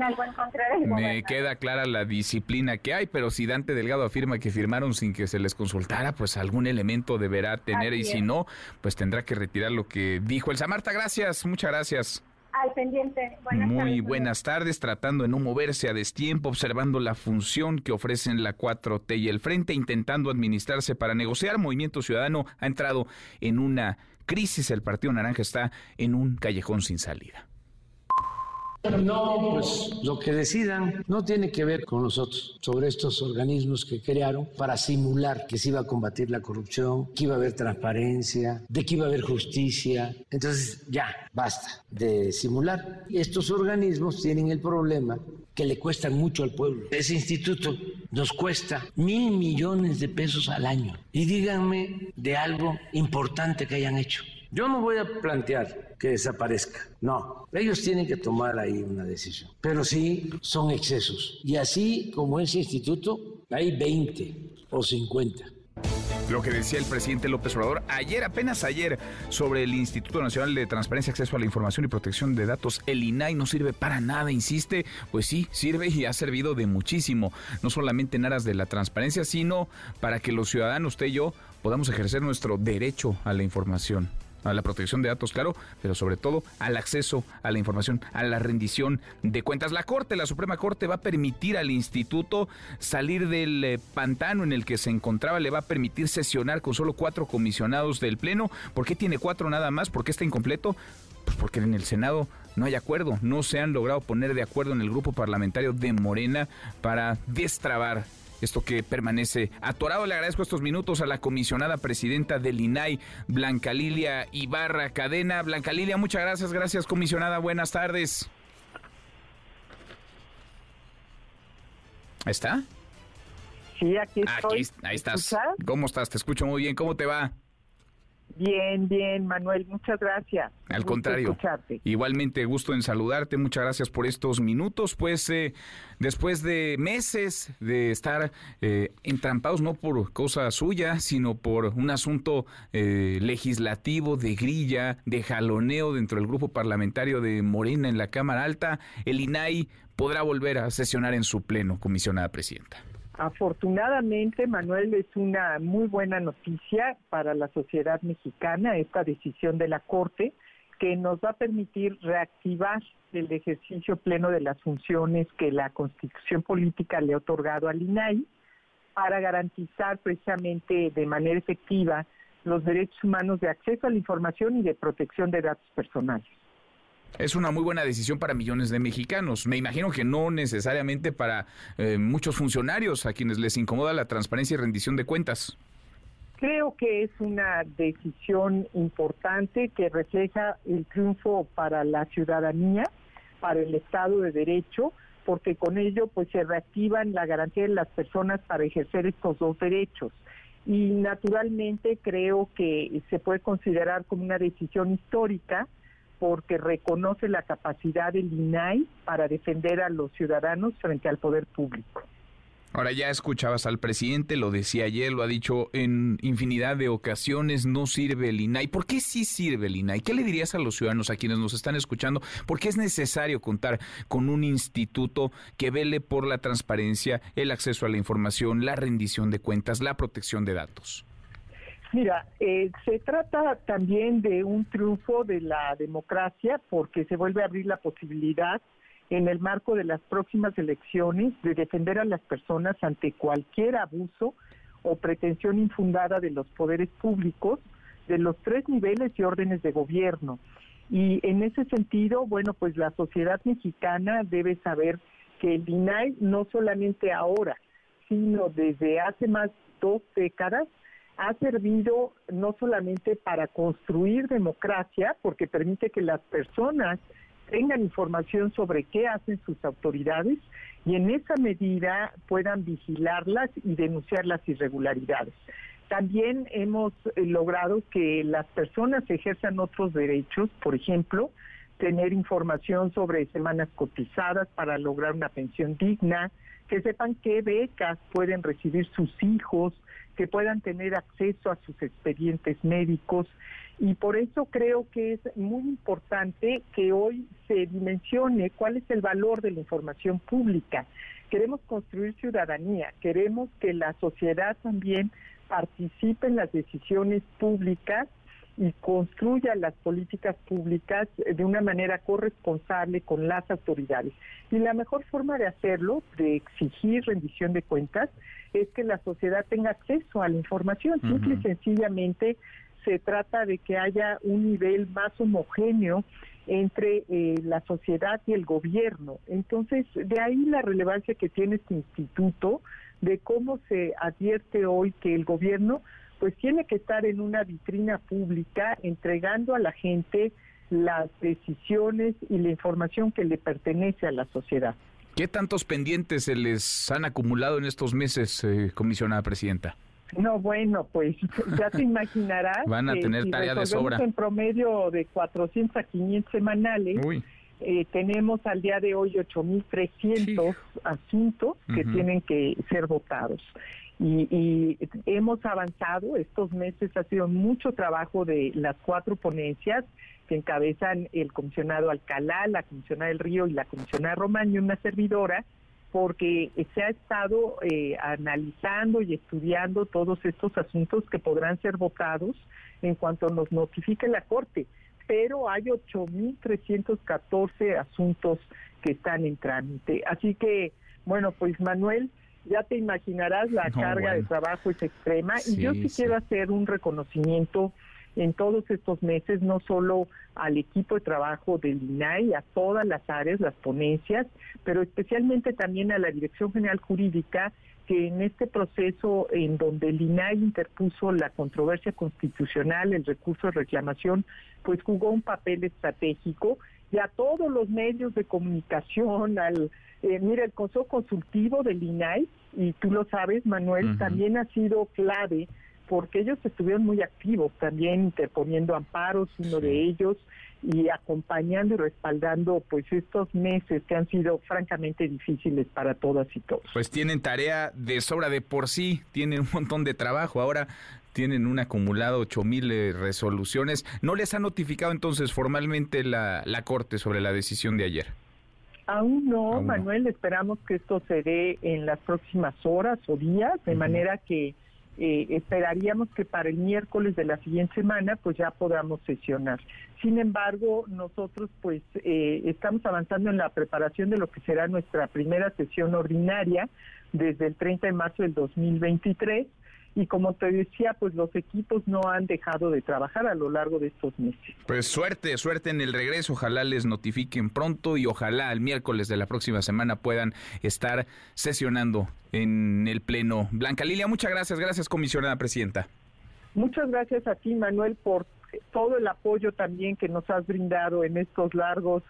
Me queda clara la disciplina que hay, pero si Dante Delgado afirma que firmaron sin que se les consultara, pues algún elemento deberá tener y si no, pues tendrá que retirar lo que dijo el Samarta. Gracias, muchas gracias al pendiente. Muy buenas tardes, tratando de no moverse a destiempo, observando la función que ofrecen la 4T y el Frente, intentando administrarse para negociar. Movimiento Ciudadano ha entrado en una crisis, el Partido Naranja está en un callejón sin salida. No, pues lo que decidan no tiene que ver con nosotros sobre estos organismos que crearon para simular que se iba a combatir la corrupción, que iba a haber transparencia, de que iba a haber justicia. Entonces ya, basta de simular. Estos organismos tienen el problema que le cuestan mucho al pueblo. Ese instituto nos cuesta mil millones de pesos al año. Y díganme de algo importante que hayan hecho. Yo no voy a plantear que desaparezca, no. Ellos tienen que tomar ahí una decisión. Pero sí son excesos. Y así como ese instituto, hay 20 o 50 lo que decía el presidente López Obrador ayer, apenas ayer, sobre el Instituto Nacional de Transparencia, Acceso a la Información y Protección de Datos, el INAI no sirve para nada, insiste, pues sí, sirve y ha servido de muchísimo, no solamente en aras de la transparencia, sino para que los ciudadanos, usted y yo, podamos ejercer nuestro derecho a la información a la protección de datos, claro, pero sobre todo al acceso a la información, a la rendición de cuentas. La Corte, la Suprema Corte, va a permitir al instituto salir del eh, pantano en el que se encontraba, le va a permitir sesionar con solo cuatro comisionados del Pleno. ¿Por qué tiene cuatro nada más? ¿Por qué está incompleto? Pues porque en el Senado no hay acuerdo, no se han logrado poner de acuerdo en el grupo parlamentario de Morena para destrabar esto que permanece atorado. Le agradezco estos minutos a la comisionada presidenta del INAI, Blanca Lilia Ibarra Cadena. Blanca Lilia, muchas gracias, gracias comisionada, buenas tardes. ¿Está? Sí, aquí estoy. ahí estás. ¿Cómo estás? Te escucho muy bien. ¿Cómo te va? Bien, bien, Manuel, muchas gracias. Al contrario, igualmente gusto en saludarte, muchas gracias por estos minutos, pues eh, después de meses de estar eh, entrampados, no por cosa suya, sino por un asunto eh, legislativo de grilla, de jaloneo dentro del grupo parlamentario de Morena en la Cámara Alta, el INAI podrá volver a sesionar en su pleno, comisionada presidenta. Afortunadamente, Manuel, es una muy buena noticia para la sociedad mexicana esta decisión de la Corte que nos va a permitir reactivar el ejercicio pleno de las funciones que la Constitución Política le ha otorgado al INAI para garantizar precisamente de manera efectiva los derechos humanos de acceso a la información y de protección de datos personales. Es una muy buena decisión para millones de mexicanos. Me imagino que no necesariamente para eh, muchos funcionarios a quienes les incomoda la transparencia y rendición de cuentas. Creo que es una decisión importante que refleja el triunfo para la ciudadanía, para el Estado de Derecho, porque con ello pues se reactivan la garantía de las personas para ejercer estos dos derechos. Y naturalmente creo que se puede considerar como una decisión histórica porque reconoce la capacidad del INAI para defender a los ciudadanos frente al poder público. Ahora ya escuchabas al presidente, lo decía ayer, lo ha dicho en infinidad de ocasiones, no sirve el INAI. ¿Por qué sí sirve el INAI? ¿Qué le dirías a los ciudadanos, a quienes nos están escuchando? ¿Por qué es necesario contar con un instituto que vele por la transparencia, el acceso a la información, la rendición de cuentas, la protección de datos? Mira, eh, se trata también de un triunfo de la democracia porque se vuelve a abrir la posibilidad en el marco de las próximas elecciones de defender a las personas ante cualquier abuso o pretensión infundada de los poderes públicos de los tres niveles y órdenes de gobierno. Y en ese sentido, bueno, pues la sociedad mexicana debe saber que el INAI no solamente ahora, sino desde hace más dos décadas ha servido no solamente para construir democracia, porque permite que las personas tengan información sobre qué hacen sus autoridades y en esa medida puedan vigilarlas y denunciar las irregularidades. También hemos eh, logrado que las personas ejerzan otros derechos, por ejemplo, tener información sobre semanas cotizadas para lograr una pensión digna, que sepan qué becas pueden recibir sus hijos, que puedan tener acceso a sus expedientes médicos y por eso creo que es muy importante que hoy se dimensione cuál es el valor de la información pública. Queremos construir ciudadanía, queremos que la sociedad también participe en las decisiones públicas y construya las políticas públicas de una manera corresponsable con las autoridades. Y la mejor forma de hacerlo, de exigir rendición de cuentas, es que la sociedad tenga acceso a la información. Simple y sencillamente se trata de que haya un nivel más homogéneo entre eh, la sociedad y el gobierno. Entonces, de ahí la relevancia que tiene este instituto de cómo se advierte hoy que el gobierno pues tiene que estar en una vitrina pública entregando a la gente las decisiones y la información que le pertenece a la sociedad. ¿Qué tantos pendientes se les han acumulado en estos meses, eh, comisionada presidenta? No, bueno, pues ya te imaginarás. Van a tener tarea de sobra. En promedio de 400 a 500 semanales. Eh, tenemos al día de hoy 8.300 asuntos que tienen que ser votados. Y, y, hemos avanzado, estos meses ha sido mucho trabajo de las cuatro ponencias que encabezan el comisionado Alcalá, la comisionada del Río y la comisionada Román y una servidora, porque se ha estado eh, analizando y estudiando todos estos asuntos que podrán ser votados en cuanto nos notifique la Corte. Pero hay 8.314 asuntos que están en trámite. Así que, bueno, pues Manuel, ya te imaginarás la carga de trabajo es extrema. Y yo sí, quiero hacer un reconocimiento en todos estos meses, no solo al equipo de trabajo del INAI, a todas las áreas, las ponencias, pero especialmente también a la Dirección General Jurídica, que en este proceso en donde el INAI interpuso la controversia constitucional, el recurso de reclamación, pues jugó un papel estratégico y a todos los medios de comunicación, al eh, mira, el Consejo Consultivo del INAI, y tú lo sabes, Manuel, también ha sido clave porque ellos estuvieron muy activos también interponiendo amparos, uno de ellos, y acompañando y respaldando pues estos meses que han sido francamente difíciles para todas y todos. Pues tienen tarea de sobra de por sí, tienen un montón de trabajo. Ahora tienen un acumulado 8 mil eh, resoluciones. ¿No les ha notificado entonces formalmente la, la Corte sobre la decisión de ayer? Aún no, Manuel, esperamos que esto se dé en las próximas horas o días, de manera que eh, esperaríamos que para el miércoles de la siguiente semana pues ya podamos sesionar. Sin embargo, nosotros pues eh, estamos avanzando en la preparación de lo que será nuestra primera sesión ordinaria desde el 30 de marzo del 2023 y como te decía, pues los equipos no han dejado de trabajar a lo largo de estos meses. Pues suerte, suerte en el regreso, ojalá les notifiquen pronto y ojalá el miércoles de la próxima semana puedan estar sesionando en el Pleno. Blanca Lilia, muchas gracias, gracias comisionada presidenta. Muchas gracias a ti, Manuel, por todo el apoyo también que nos has brindado en estos largos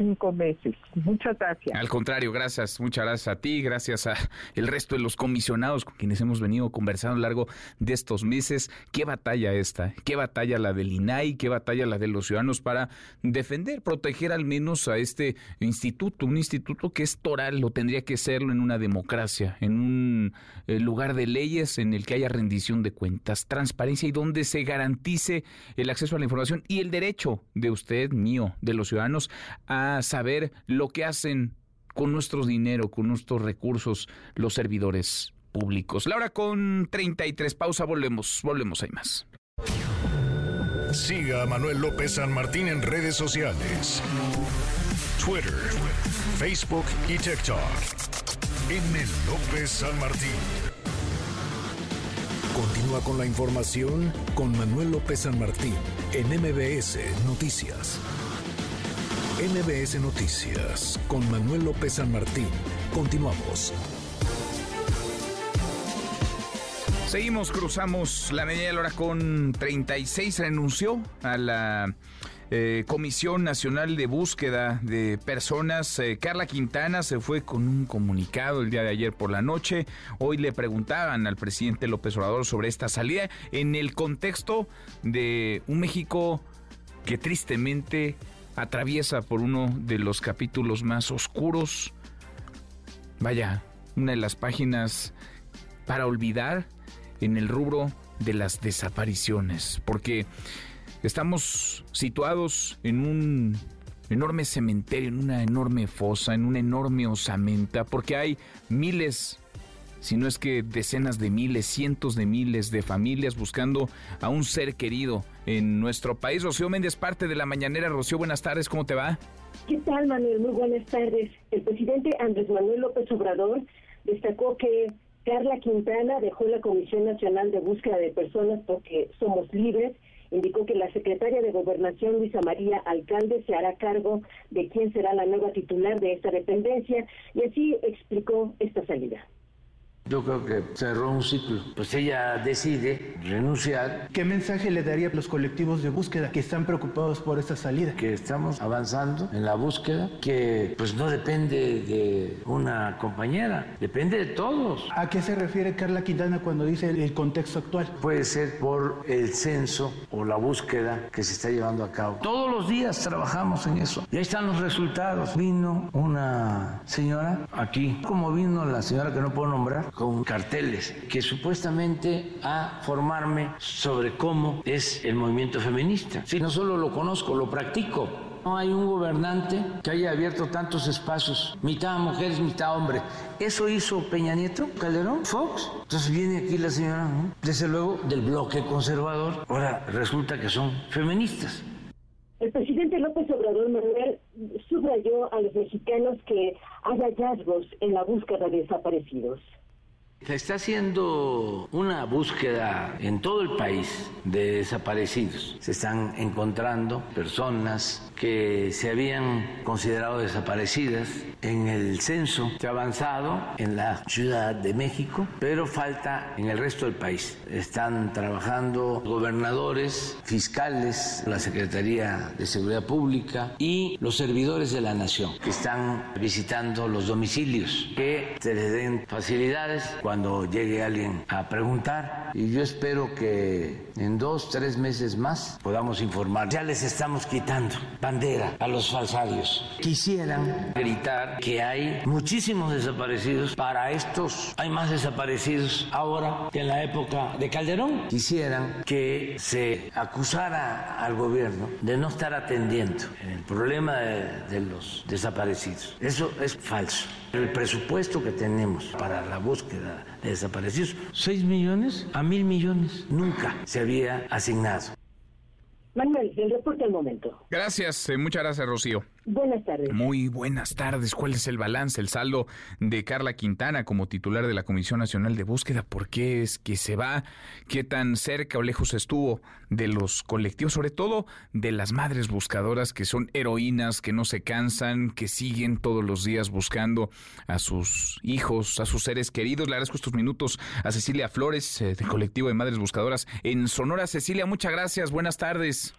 cinco meses. Muchas gracias. Al contrario, gracias, muchas gracias a ti, gracias a el resto de los comisionados con quienes hemos venido conversando a lo largo de estos meses. Qué batalla esta, qué batalla la del INAI, qué batalla la de los ciudadanos para defender, proteger al menos a este instituto, un instituto que es toral, lo tendría que serlo en una democracia, en un eh, lugar de leyes en el que haya rendición de cuentas, transparencia y donde se garantice el acceso a la información y el derecho de usted, mío, de los ciudadanos a saber lo que hacen con nuestro dinero, con nuestros recursos, los servidores públicos. Laura con 33, pausa, volvemos, volvemos, hay más. Siga a Manuel López San Martín en redes sociales. Twitter, Facebook y TikTok. M. López San Martín. Continúa con la información con Manuel López San Martín en MBS Noticias. MBS Noticias con Manuel López San Martín. Continuamos. Seguimos, cruzamos la media hora con 36. Renunció a la eh, Comisión Nacional de Búsqueda de Personas. Eh, Carla Quintana se fue con un comunicado el día de ayer por la noche. Hoy le preguntaban al presidente López Obrador sobre esta salida en el contexto de un México que tristemente atraviesa por uno de los capítulos más oscuros. Vaya, una de las páginas para olvidar en el rubro de las desapariciones, porque estamos situados en un enorme cementerio, en una enorme fosa, en una enorme osamenta, porque hay miles si no es que decenas de miles, cientos de miles de familias buscando a un ser querido en nuestro país. Rocío Méndez, parte de la mañanera. Rocío, buenas tardes, ¿cómo te va? ¿Qué tal, Manuel? Muy buenas tardes. El presidente Andrés Manuel López Obrador destacó que Carla Quintana dejó la Comisión Nacional de Búsqueda de Personas porque somos libres indicó que la secretaria de Gobernación, Luisa María Alcalde, se hará cargo de quién será la nueva titular de esta dependencia y así explicó esta salida. Yo creo que cerró un ciclo. Pues ella decide renunciar. ¿Qué mensaje le daría a los colectivos de búsqueda que están preocupados por esta salida? Que estamos avanzando en la búsqueda, que pues no depende de una compañera, depende de todos. ¿A qué se refiere Carla Quintana cuando dice el contexto actual? Puede ser por el censo o la búsqueda que se está llevando a cabo. Todos los días trabajamos en eso. Y ahí están los resultados. Vino una señora aquí, como vino la señora que no puedo nombrar, con carteles que supuestamente a formarme sobre cómo es el movimiento feminista. Sí, no solo lo conozco, lo practico. No hay un gobernante que haya abierto tantos espacios, mitad mujeres, mitad hombres. Eso hizo Peña Nieto, Calderón, Fox. Entonces viene aquí la señora, desde luego, del bloque conservador. Ahora resulta que son feministas. El presidente López Obrador Manuel subrayó a los mexicanos que hay hallazgos en la búsqueda de desaparecidos. Se está haciendo una búsqueda en todo el país de desaparecidos. Se están encontrando personas que se habían considerado desaparecidas en el censo se ha avanzado en la Ciudad de México, pero falta en el resto del país. Están trabajando gobernadores, fiscales, la Secretaría de Seguridad Pública y los servidores de la Nación que están visitando los domicilios, que se les den facilidades cuando llegue alguien a preguntar. Y yo espero que en dos, tres meses más podamos informar. Ya les estamos quitando bandera a los falsarios. Quisieran gritar que hay muchísimos desaparecidos. Para estos hay más desaparecidos ahora que en la época de Calderón. Quisieran que se acusara al gobierno de no estar atendiendo el problema de, de los desaparecidos. Eso es falso. El presupuesto que tenemos para la búsqueda de desaparecidos, 6 millones a mil millones, nunca se había asignado. Manuel, el reporte al momento. Gracias, eh, muchas gracias, Rocío. Buenas tardes. Muy buenas tardes. ¿Cuál es el balance, el saldo de Carla Quintana como titular de la Comisión Nacional de Búsqueda? ¿Por qué es que se va? ¿Qué tan cerca o lejos estuvo de los colectivos, sobre todo de las madres buscadoras que son heroínas, que no se cansan, que siguen todos los días buscando a sus hijos, a sus seres queridos? Le agradezco estos minutos a Cecilia Flores, eh, del colectivo de Madres Buscadoras en Sonora. Cecilia, muchas gracias. Buenas tardes.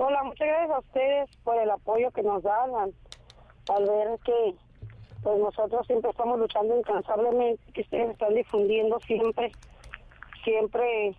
Hola, muchas gracias a ustedes por el apoyo que nos dan al, ver que pues nosotros siempre estamos luchando incansablemente, que ustedes están difundiendo siempre, siempre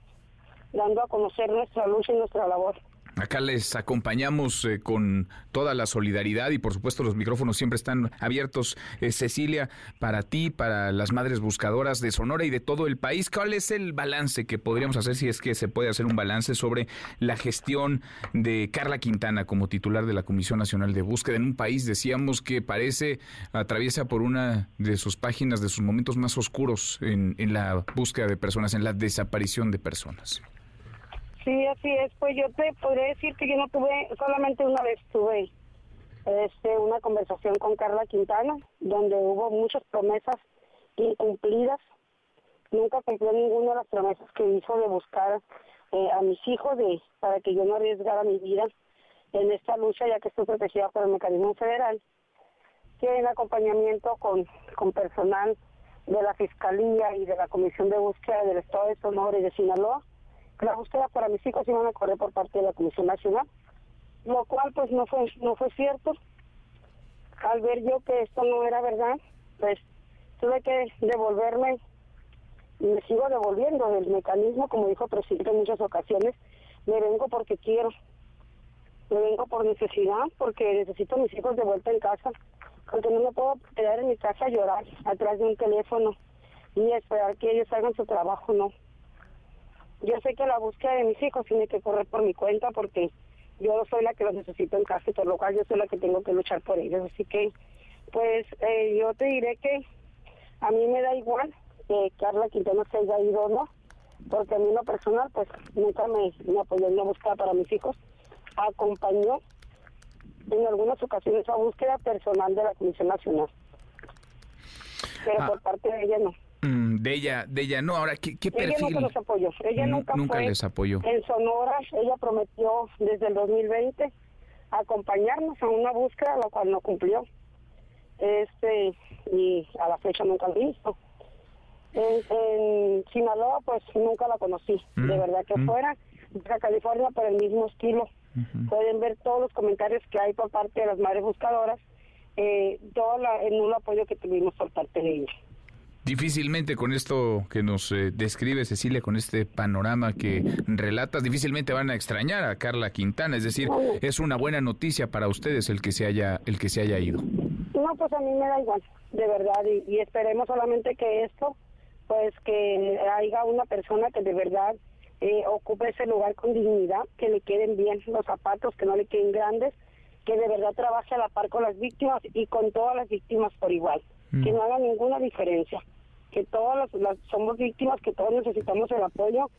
dando a conocer nuestra lucha y nuestra labor. Acá les acompañamos eh, con toda la solidaridad y por supuesto los micrófonos siempre están abiertos, eh, Cecilia, para ti, para las madres buscadoras de Sonora y de todo el país. ¿Cuál es el balance que podríamos hacer, si es que se puede hacer un balance sobre la gestión de Carla Quintana como titular de la Comisión Nacional de Búsqueda en un país, decíamos, que parece atraviesa por una de sus páginas, de sus momentos más oscuros en, en la búsqueda de personas, en la desaparición de personas? Sí, así es. Pues yo te podría decir que yo no tuve, solamente una vez tuve este, una conversación con Carla Quintana, donde hubo muchas promesas incumplidas. Nunca cumplió ninguna de las promesas que hizo de buscar eh, a mis hijos de para que yo no arriesgara mi vida en esta lucha, ya que estoy protegida por el mecanismo federal, que en acompañamiento con, con personal de la Fiscalía y de la Comisión de Búsqueda del Estado de Sonora y de Sinaloa, la búsqueda para mis hijos iban a correr por parte de la Comisión Nacional, lo cual pues no fue no fue cierto. Al ver yo que esto no era verdad, pues tuve que devolverme y me sigo devolviendo del mecanismo, como dijo el presidente en muchas ocasiones, me vengo porque quiero, me vengo por necesidad, porque necesito a mis hijos de vuelta en casa, porque no me puedo quedar en mi casa a llorar atrás de un teléfono y esperar que ellos hagan su trabajo, no yo sé que la búsqueda de mis hijos tiene que correr por mi cuenta porque yo soy la que los necesito en casa y por lo cual yo soy la que tengo que luchar por ellos. Así que, pues eh, yo te diré que a mí me da igual que Carla Quintana se haya ido o no, porque a mí en lo personal, pues nunca me, me apoyó en la búsqueda para mis hijos. Acompañó en algunas ocasiones a búsqueda personal de la Comisión Nacional. Pero Ah. por parte de ella no. Mm, De ella, de ella no. Ahora, ¿qué, qué perfil? Ella nunca nos apoyó. Ella nunca, nunca les apoyó. En Sonora, ella prometió desde el 2020 acompañarnos a una búsqueda, la cual no cumplió. Este, y a la fecha nunca lo hizo. En, Sinaloa, pues nunca la conocí. De mm, verdad que mm. fuera. A California, por el mismo estilo. Pueden ver todos los comentarios que hay por parte de las madres buscadoras, eh, todo la, el nulo apoyo que tuvimos por parte de ellos. Difícilmente con esto que nos eh, describe Cecilia, con este panorama que relatas, difícilmente van a extrañar a Carla Quintana, es decir, es una buena noticia para ustedes el que se haya el que se haya ido. No, pues a mí me da igual, de verdad, y, y esperemos solamente que esto, pues que haya una persona que de verdad eh, ocupe ese lugar con dignidad, que le queden bien los zapatos, que no le queden grandes, que de verdad trabaje a la par con las víctimas y con todas las víctimas por igual, mm. que no haga ninguna diferencia, que todas las, somos víctimas, que todos necesitamos el apoyo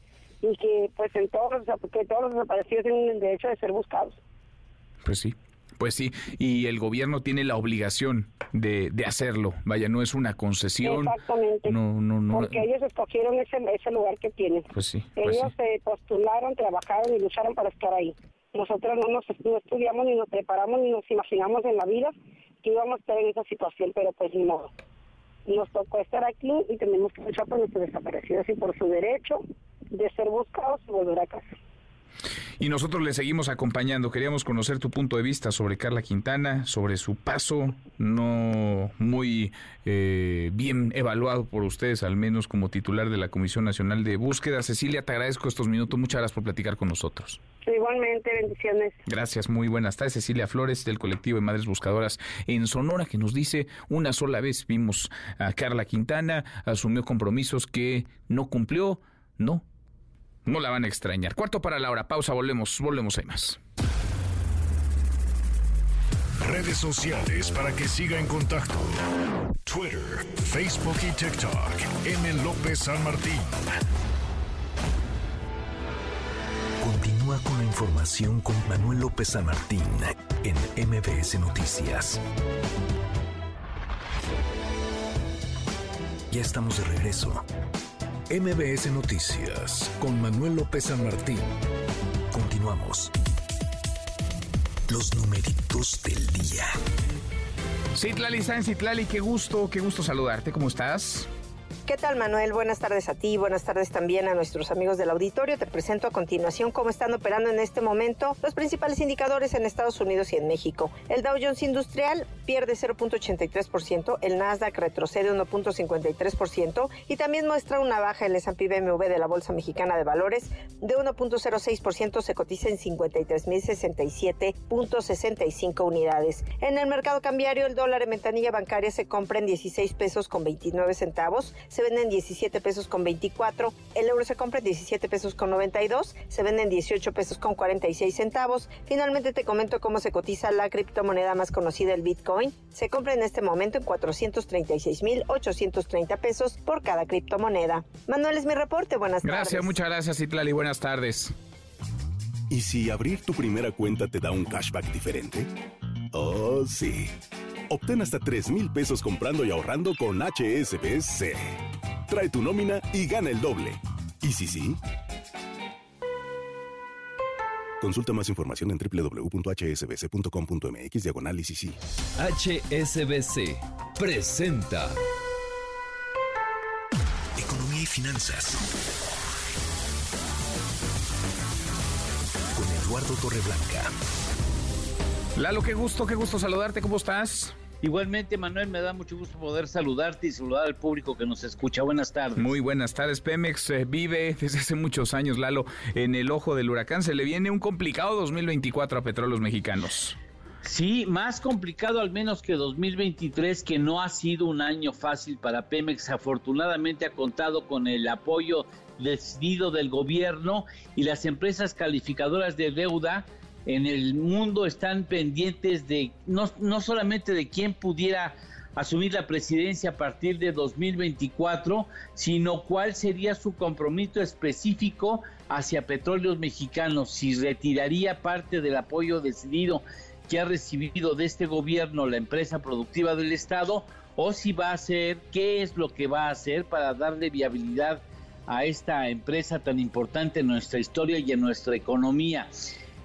y que pues en todos que todos los desaparecidos tienen el derecho de ser buscados. Pues sí, pues sí, y el gobierno tiene la obligación de, de hacerlo. Vaya, no es una concesión. Exactamente. No, no, no. Porque ellos escogieron ese, ese lugar que tienen. Pues sí. Pues ellos se postularon, trabajaron y lucharon para estar ahí. Nosotros no nos no estudiamos, ni nos preparamos, ni nos imaginamos en la vida que íbamos a estar en esa situación, pero pues ni modo. Nos tocó estar aquí y tenemos que luchar por nuestros desaparecidos y por su derecho de ser buscados y volver a casa. Y nosotros le seguimos acompañando. Queríamos conocer tu punto de vista sobre Carla Quintana, sobre su paso, no muy eh, bien evaluado por ustedes, al menos como titular de la Comisión Nacional de Búsqueda. Cecilia, te agradezco estos minutos. Muchas gracias por platicar con nosotros. Igualmente, bendiciones. Gracias, muy buenas tardes. Cecilia Flores, del colectivo de Madres Buscadoras en Sonora, que nos dice una sola vez vimos a Carla Quintana, asumió compromisos que no cumplió, no no la van a extrañar. Cuarto para la hora. Pausa, volvemos, volvemos, hay más. Redes sociales para que siga en contacto: Twitter, Facebook y TikTok. M. López San Martín. Continúa con la información con Manuel López San Martín en MBS Noticias. Ya estamos de regreso. MBS Noticias con Manuel López San Martín. Continuamos. Los numeritos del día. Citlali Sáenz, Citlali, qué gusto, qué gusto saludarte. ¿Cómo estás? ¿Qué tal, Manuel? Buenas tardes a ti, buenas tardes también a nuestros amigos del auditorio. Te presento a continuación cómo están operando en este momento los principales indicadores en Estados Unidos y en México. El Dow Jones Industrial pierde 0.83%, el Nasdaq retrocede 1.53% y también muestra una baja el S&P BMW de la Bolsa Mexicana de Valores de 1.06%, se cotiza en 53.067.65 unidades. En el mercado cambiario, el dólar en ventanilla bancaria se compra en 16 pesos con 29 centavos, se venden 17 pesos con 24, el euro se compra en 17 pesos con 92, se venden 18 pesos con 46 centavos. Finalmente te comento cómo se cotiza la criptomoneda más conocida, el Bitcoin. Se compra en este momento en 436.830 pesos por cada criptomoneda. Manuel es mi reporte, buenas tardes. Gracias, muchas gracias Itlali, buenas tardes. ¿Y si abrir tu primera cuenta te da un cashback diferente? Oh, sí. Obtén hasta 3 mil pesos comprando y ahorrando con HSBC. Trae tu nómina y gana el doble. ¿Y si sí? Consulta más información en www.hsbc.com.mx diagonal HSBC presenta Economía y Finanzas con Eduardo Torreblanca. Lalo, qué gusto, qué gusto saludarte, ¿cómo estás? Igualmente, Manuel, me da mucho gusto poder saludarte y saludar al público que nos escucha. Buenas tardes. Muy buenas tardes. Pemex eh, vive desde hace muchos años, Lalo, en el ojo del huracán. Se le viene un complicado 2024 a Petróleos Mexicanos. Sí, más complicado al menos que 2023, que no ha sido un año fácil para Pemex. Afortunadamente ha contado con el apoyo decidido del gobierno y las empresas calificadoras de deuda en el mundo están pendientes de no, no solamente de quién pudiera asumir la presidencia a partir de 2024, sino cuál sería su compromiso específico hacia petróleos mexicanos, si retiraría parte del apoyo decidido que ha recibido de este gobierno la empresa productiva del Estado o si va a hacer, qué es lo que va a hacer para darle viabilidad a esta empresa tan importante en nuestra historia y en nuestra economía.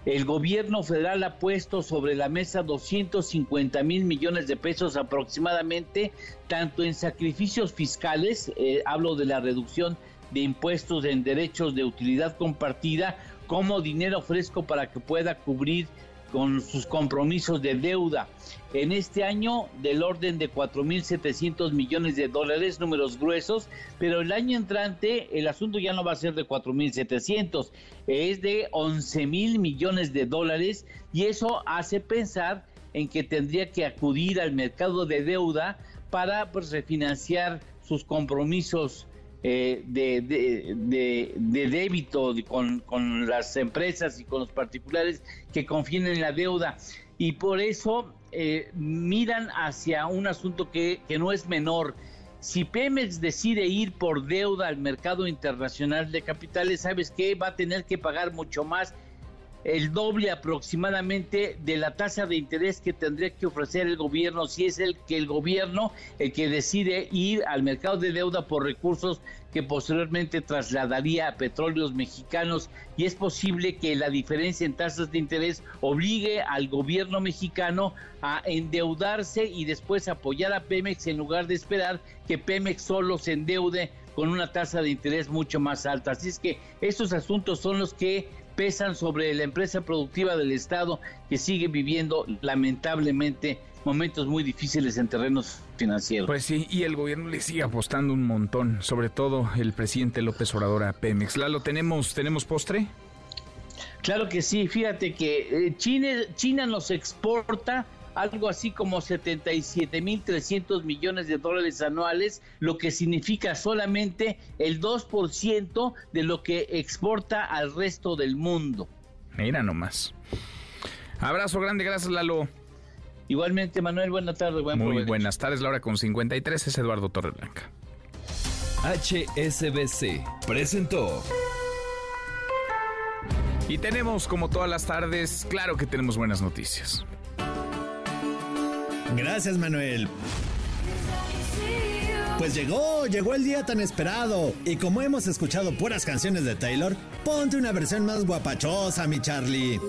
El gobierno federal ha puesto sobre la mesa 250 mil millones de pesos aproximadamente, tanto en sacrificios fiscales, eh, hablo de la reducción de impuestos en derechos de utilidad compartida, como dinero fresco para que pueda cubrir con sus compromisos de deuda. En este año del orden de 4.700 millones de dólares, números gruesos, pero el año entrante el asunto ya no va a ser de 4.700, es de 11.000 millones de dólares y eso hace pensar en que tendría que acudir al mercado de deuda para pues, refinanciar sus compromisos eh, de, de, débito con, con, las empresas y con los particulares que confíen en la deuda. Y por eso eh, miran hacia un asunto que, que no es menor. Si Pemex decide ir por deuda al mercado internacional de capitales, ¿sabes qué? Va a tener que pagar mucho más el doble aproximadamente de la tasa de interés que tendría que ofrecer el gobierno si es el que el gobierno el que decide ir al mercado de deuda por recursos que posteriormente trasladaría a petróleos mexicanos y es posible que la diferencia en tasas de interés obligue al gobierno mexicano a endeudarse y después apoyar a Pemex en lugar de esperar que Pemex solo se endeude con una tasa de interés mucho más alta. Así es que estos asuntos son los que pesan sobre la empresa productiva del Estado que sigue viviendo lamentablemente momentos muy difíciles en terrenos financieros. Pues sí, y el gobierno le sigue apostando un montón, sobre todo el presidente López Obrador a Pemex. Lalo, ¿tenemos, ¿tenemos postre? Claro que sí, fíjate que eh, China, China nos exporta algo así como 77.300 millones de dólares anuales, lo que significa solamente el 2% de lo que exporta al resto del mundo. Mira nomás. Abrazo grande, gracias Lalo. Igualmente, Manuel, buenas tardes. Buen Muy buenas tardes, la hora con 53 es Eduardo Torreblanca. HSBC presentó. Y tenemos, como todas las tardes, claro que tenemos buenas noticias. Gracias, Manuel. Pues llegó, llegó el día tan esperado. Y como hemos escuchado puras canciones de Taylor, ponte una versión más guapachosa, mi Charlie.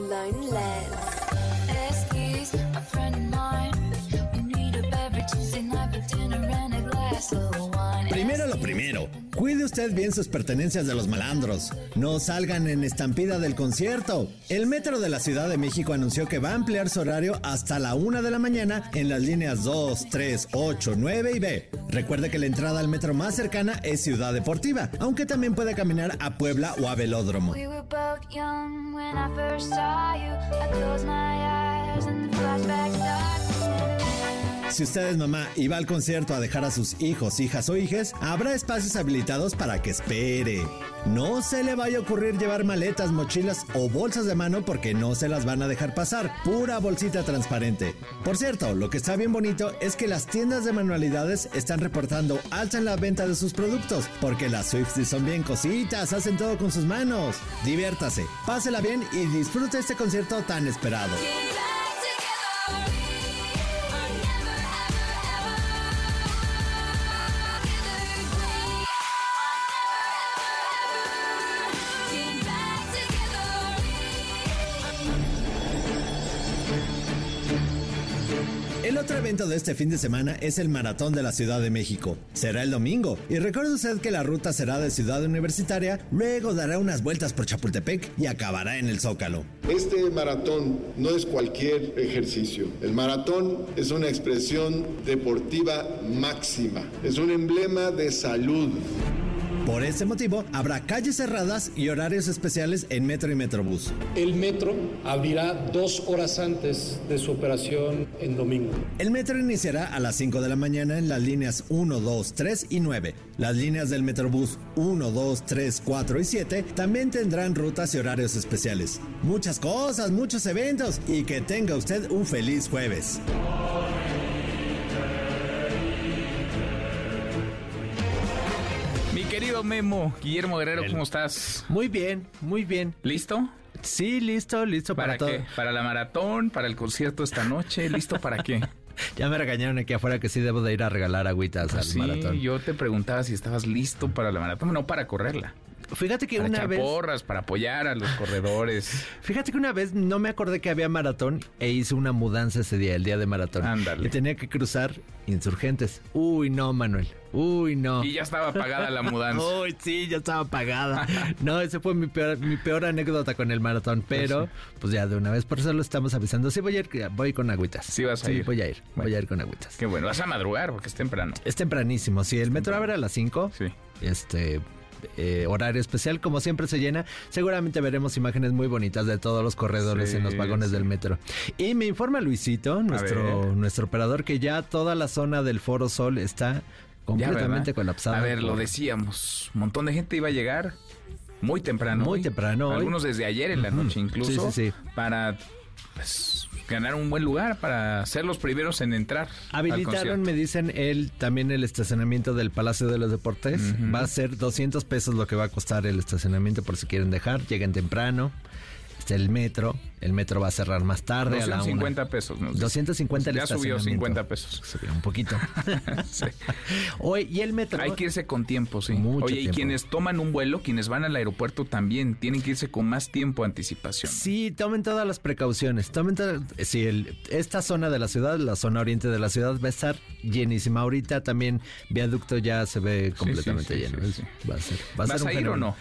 Lo primero, cuide usted bien sus pertenencias de los malandros. No salgan en estampida del concierto. El metro de la Ciudad de México anunció que va a ampliar su horario hasta la 1 de la mañana en las líneas 2, 3, 8, 9 y B. Recuerde que la entrada al metro más cercana es Ciudad Deportiva, aunque también puede caminar a Puebla o a Velódromo. Si usted es mamá y va al concierto a dejar a sus hijos, hijas o hijes, habrá espacios habilitados para que espere. No se le vaya a ocurrir llevar maletas, mochilas o bolsas de mano porque no se las van a dejar pasar. Pura bolsita transparente. Por cierto, lo que está bien bonito es que las tiendas de manualidades están reportando alza en la venta de sus productos porque las Swifties son bien cositas, hacen todo con sus manos. Diviértase, pásela bien y disfrute este concierto tan esperado. De este fin de semana es el Maratón de la Ciudad de México. Será el domingo. Y recuerde usted que la ruta será de Ciudad Universitaria, luego dará unas vueltas por Chapultepec y acabará en el Zócalo. Este maratón no es cualquier ejercicio. El maratón es una expresión deportiva máxima. Es un emblema de salud. Por ese motivo, habrá calles cerradas y horarios especiales en Metro y Metrobús. El Metro abrirá dos horas antes de su operación en domingo. El Metro iniciará a las 5 de la mañana en las líneas 1, 2, 3 y 9. Las líneas del Metrobús 1, 2, 3, 4 y 7 también tendrán rutas y horarios especiales. Muchas cosas, muchos eventos y que tenga usted un feliz jueves. Querido Memo, Guillermo Guerrero, ¿cómo estás? Muy bien, muy bien. ¿Listo? Sí, listo, listo para, para qué? Para la maratón, para el concierto esta noche, ¿listo para qué? Ya me regañaron aquí afuera que sí debo de ir a regalar agüitas al Sí, maratón. yo te preguntaba si estabas listo para la maratón, no para correrla. Fíjate que Para una vez... porras, para apoyar a los corredores. Fíjate que una vez no me acordé que había maratón e hice una mudanza ese día, el día de maratón. Ándale. Y tenía que cruzar insurgentes. Uy, no, Manuel. Uy, no. Y ya estaba pagada la mudanza. Uy, sí, ya estaba pagada. No, ese fue mi peor, mi peor anécdota con el maratón, pero pues ya de una vez, por eso lo estamos avisando. Sí, voy a ir, voy con agüitas. Sí vas a Sí, ir. voy a ir, voy a ir con agüitas. Qué bueno, vas a madrugar porque es temprano. Es tempranísimo, sí, el metro abre a las 5. Sí. Este eh, horario especial, como siempre se llena. Seguramente veremos imágenes muy bonitas de todos los corredores Sí, en los vagones sí. del metro. Y me informa Luisito, nuestro, operador, que ya toda la zona del Foro Sol está completamente colapsada. A ver, lo decíamos. Un montón de gente iba a llegar muy temprano. Muy hoy. temprano hoy. Algunos desde ayer en la noche incluso. Sí, sí, sí. Para pues, ganar un buen lugar, para ser los primeros en entrar. Habilitaron, me dicen, el, también el estacionamiento del Palacio de los Deportes. Va a ser 200 pesos lo que va a costar el estacionamiento por si quieren dejar. Lleguen temprano. Está el metro. El metro va a cerrar más tarde a la una. 250 pesos. nos dice. 250 el Ya subió estacionamiento. 50 pesos. Subió un poquito. Sí. Hoy, y el metro. Hay que irse con tiempo, sí. Mucho Oye, y quienes toman un vuelo, quienes van al aeropuerto también, tienen que irse con más tiempo de anticipación. Sí, tomen todas las precauciones. Tomen todas- sí, el- esta zona de la ciudad, la zona oriente de la ciudad, va a estar llenísima. Ahorita también viaducto ya se ve completamente sí, lleno. sí. Va a ser, va a ¿Vas ser un a ir o fenómeno.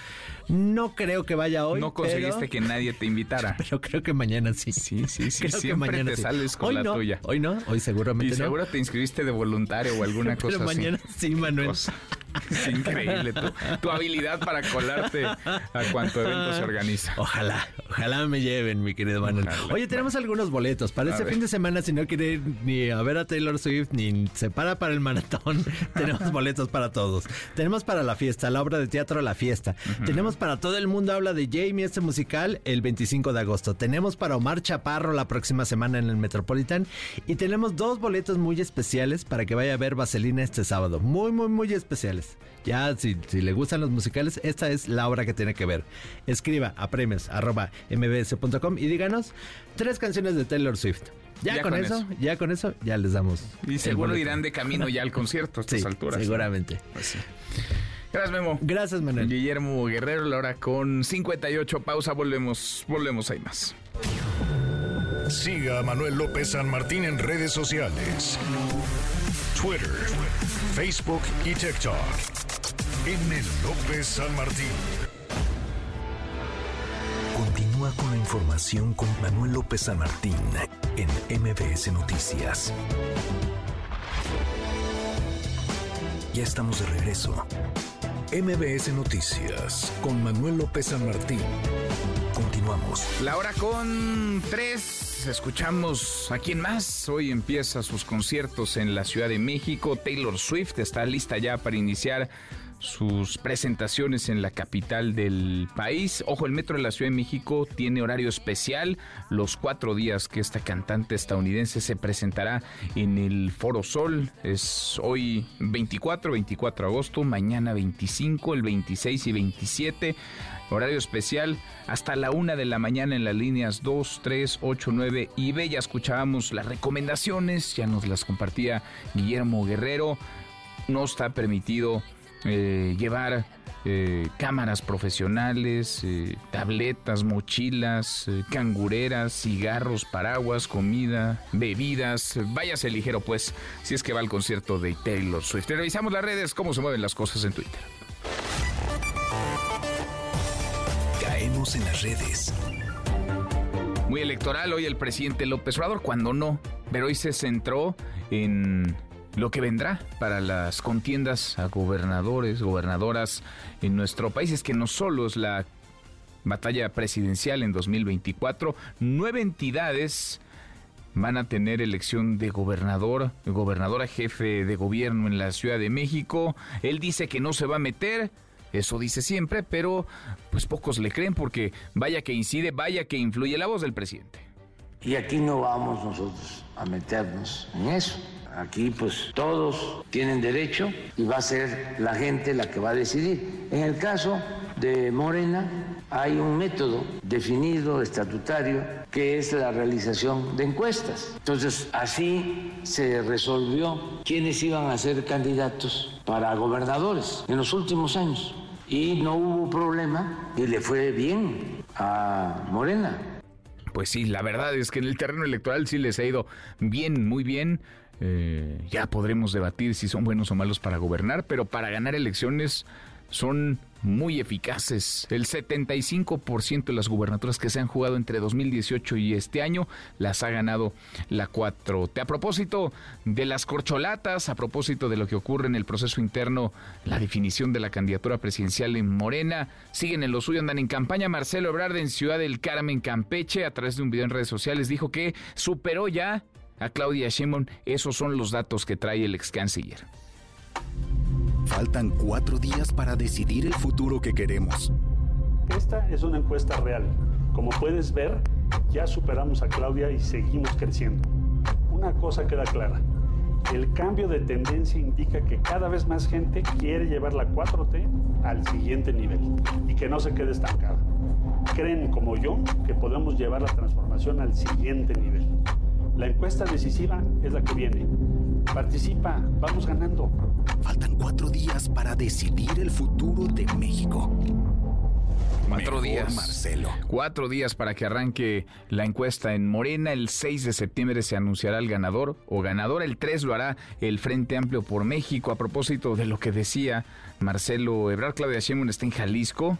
No creo que vaya hoy. no conseguiste pero- que nadie te invitara. Pero creo que mañana sí. Sí, sí, sí. Creo que Siempre mañana te sí. sales con hoy la no, tuya. Hoy no, hoy seguramente Y no. seguro te inscribiste de voluntario o alguna cosa pero así. mañana sí, Manuel. Cosa- Es increíble tu, tu habilidad para colarte a cuanto evento se organiza. Ojalá, ojalá me lleven, mi querido Manuel. Ojalá. Oye, tenemos algunos boletos para A este ver. fin de semana. Si no quiere ir ni a ver a Taylor Swift ni se para para el maratón, tenemos boletos para todos. Tenemos para la fiesta, la obra de teatro La Fiesta. Tenemos para todo el mundo habla de Jamie, este musical, el 25 de agosto. Tenemos para Omar Chaparro la próxima semana en el Metropolitan. Y tenemos dos boletos muy especiales para que vaya a ver Vaselina este sábado. Muy, muy, muy especiales. Ya, si, si le gustan los musicales, esta es la obra que tiene que ver. Escriba a premios arroba mbs.com y díganos tres canciones de Taylor Swift. Ya, Ya con, con eso, eso. ya con eso, ya les damos. Y seguro irán de camino ya al concierto a estas Sí, alturas. seguramente. Pues sí. Gracias, Memo. Gracias, Manuel. Guillermo Guerrero, la hora con 58. Pausa, volvemos, volvemos, hay más. Siga a Manuel López San Martín en redes sociales. Twitter, Facebook y TikTok. M. López San Martín. Continúa con la información con Manuel López San Martín en MBS Noticias. Ya estamos de regreso. MBS Noticias con Manuel López San Martín. Continuamos. La hora con tres. Escuchamos a quién más. Hoy empieza sus conciertos en la Ciudad de México. Taylor Swift está lista ya para iniciar sus presentaciones en la capital del país. Ojo, el metro de la Ciudad de México tiene horario especial los cuatro días que esta cantante estadounidense se presentará en el Foro Sol. Es hoy 24, 24 de agosto, mañana 25, el 26 y 27. Horario especial hasta la una de la mañana en las líneas 2, 3, 8, 9 y B. Ya escuchábamos las recomendaciones, ya nos las compartía Guillermo Guerrero. No está permitido eh, llevar eh, cámaras profesionales, eh, tabletas, mochilas, cangureras, cigarros, paraguas, comida, bebidas. Váyase ligero, pues, si es que va al concierto de Taylor Swift. Revisamos las redes, cómo se mueven las cosas en Twitter. En las redes. Muy electoral hoy el presidente López Obrador, cuando no, pero hoy se centró en lo que vendrá para las contiendas a gobernadores, gobernadoras en nuestro país. Es que no solo es la batalla presidencial en 2024, nueve entidades van a tener elección de gobernador, gobernadora jefe de gobierno en la Ciudad de México. Él dice que no se va a meter, eso dice siempre, pero pues pocos le creen porque vaya que incide, vaya que influye la voz del presidente. Y aquí no vamos nosotros a meternos en eso. Aquí pues todos tienen derecho y va a ser la gente la que va a decidir. En el caso de Morena, hay un método definido, estatutario, que es la realización de encuestas. Entonces, así se resolvió quiénes iban a ser candidatos para gobernadores en los últimos años. Y no hubo problema y le fue bien a Morena. Pues sí, la verdad es que en el terreno electoral sí les ha ido bien, muy bien. Eh, ya podremos debatir si son buenos o malos para gobernar, pero para ganar elecciones son muy eficaces. El 75% de las gubernaturas que se han jugado entre 2018 y este año las ha ganado la 4T. A propósito de las corcholatas, a propósito de lo que ocurre en el proceso interno, la definición de la candidatura presidencial en Morena, siguen en lo suyo, andan en campaña. Marcelo Ebrard en Ciudad del Carmen, Campeche, a través de un video en redes sociales, dijo que superó ya a Claudia Sheinbaum. Esos son los datos que trae el ex canciller. Faltan cuatro días para decidir el futuro que queremos. Esta es una encuesta real. Como puedes ver, ya superamos a Claudia y seguimos creciendo. Una cosa queda clara. El cambio de tendencia indica que cada vez más gente quiere llevar la 4T al siguiente nivel y que no se quede estancada. Creen, como yo, que podemos llevar la transformación al siguiente nivel. La encuesta decisiva es la que viene. Participa, vamos ganando. Faltan cuatro días para decidir el futuro de México. Cuatro días. Marcelo. Cuatro días para que arranque la encuesta en Morena. El 6 de septiembre se anunciará el ganador o ganador. El 3 lo hará el Frente Amplio por México. A propósito de lo que decía Marcelo Ebrard, Claudia Sheinbaum está en Jalisco.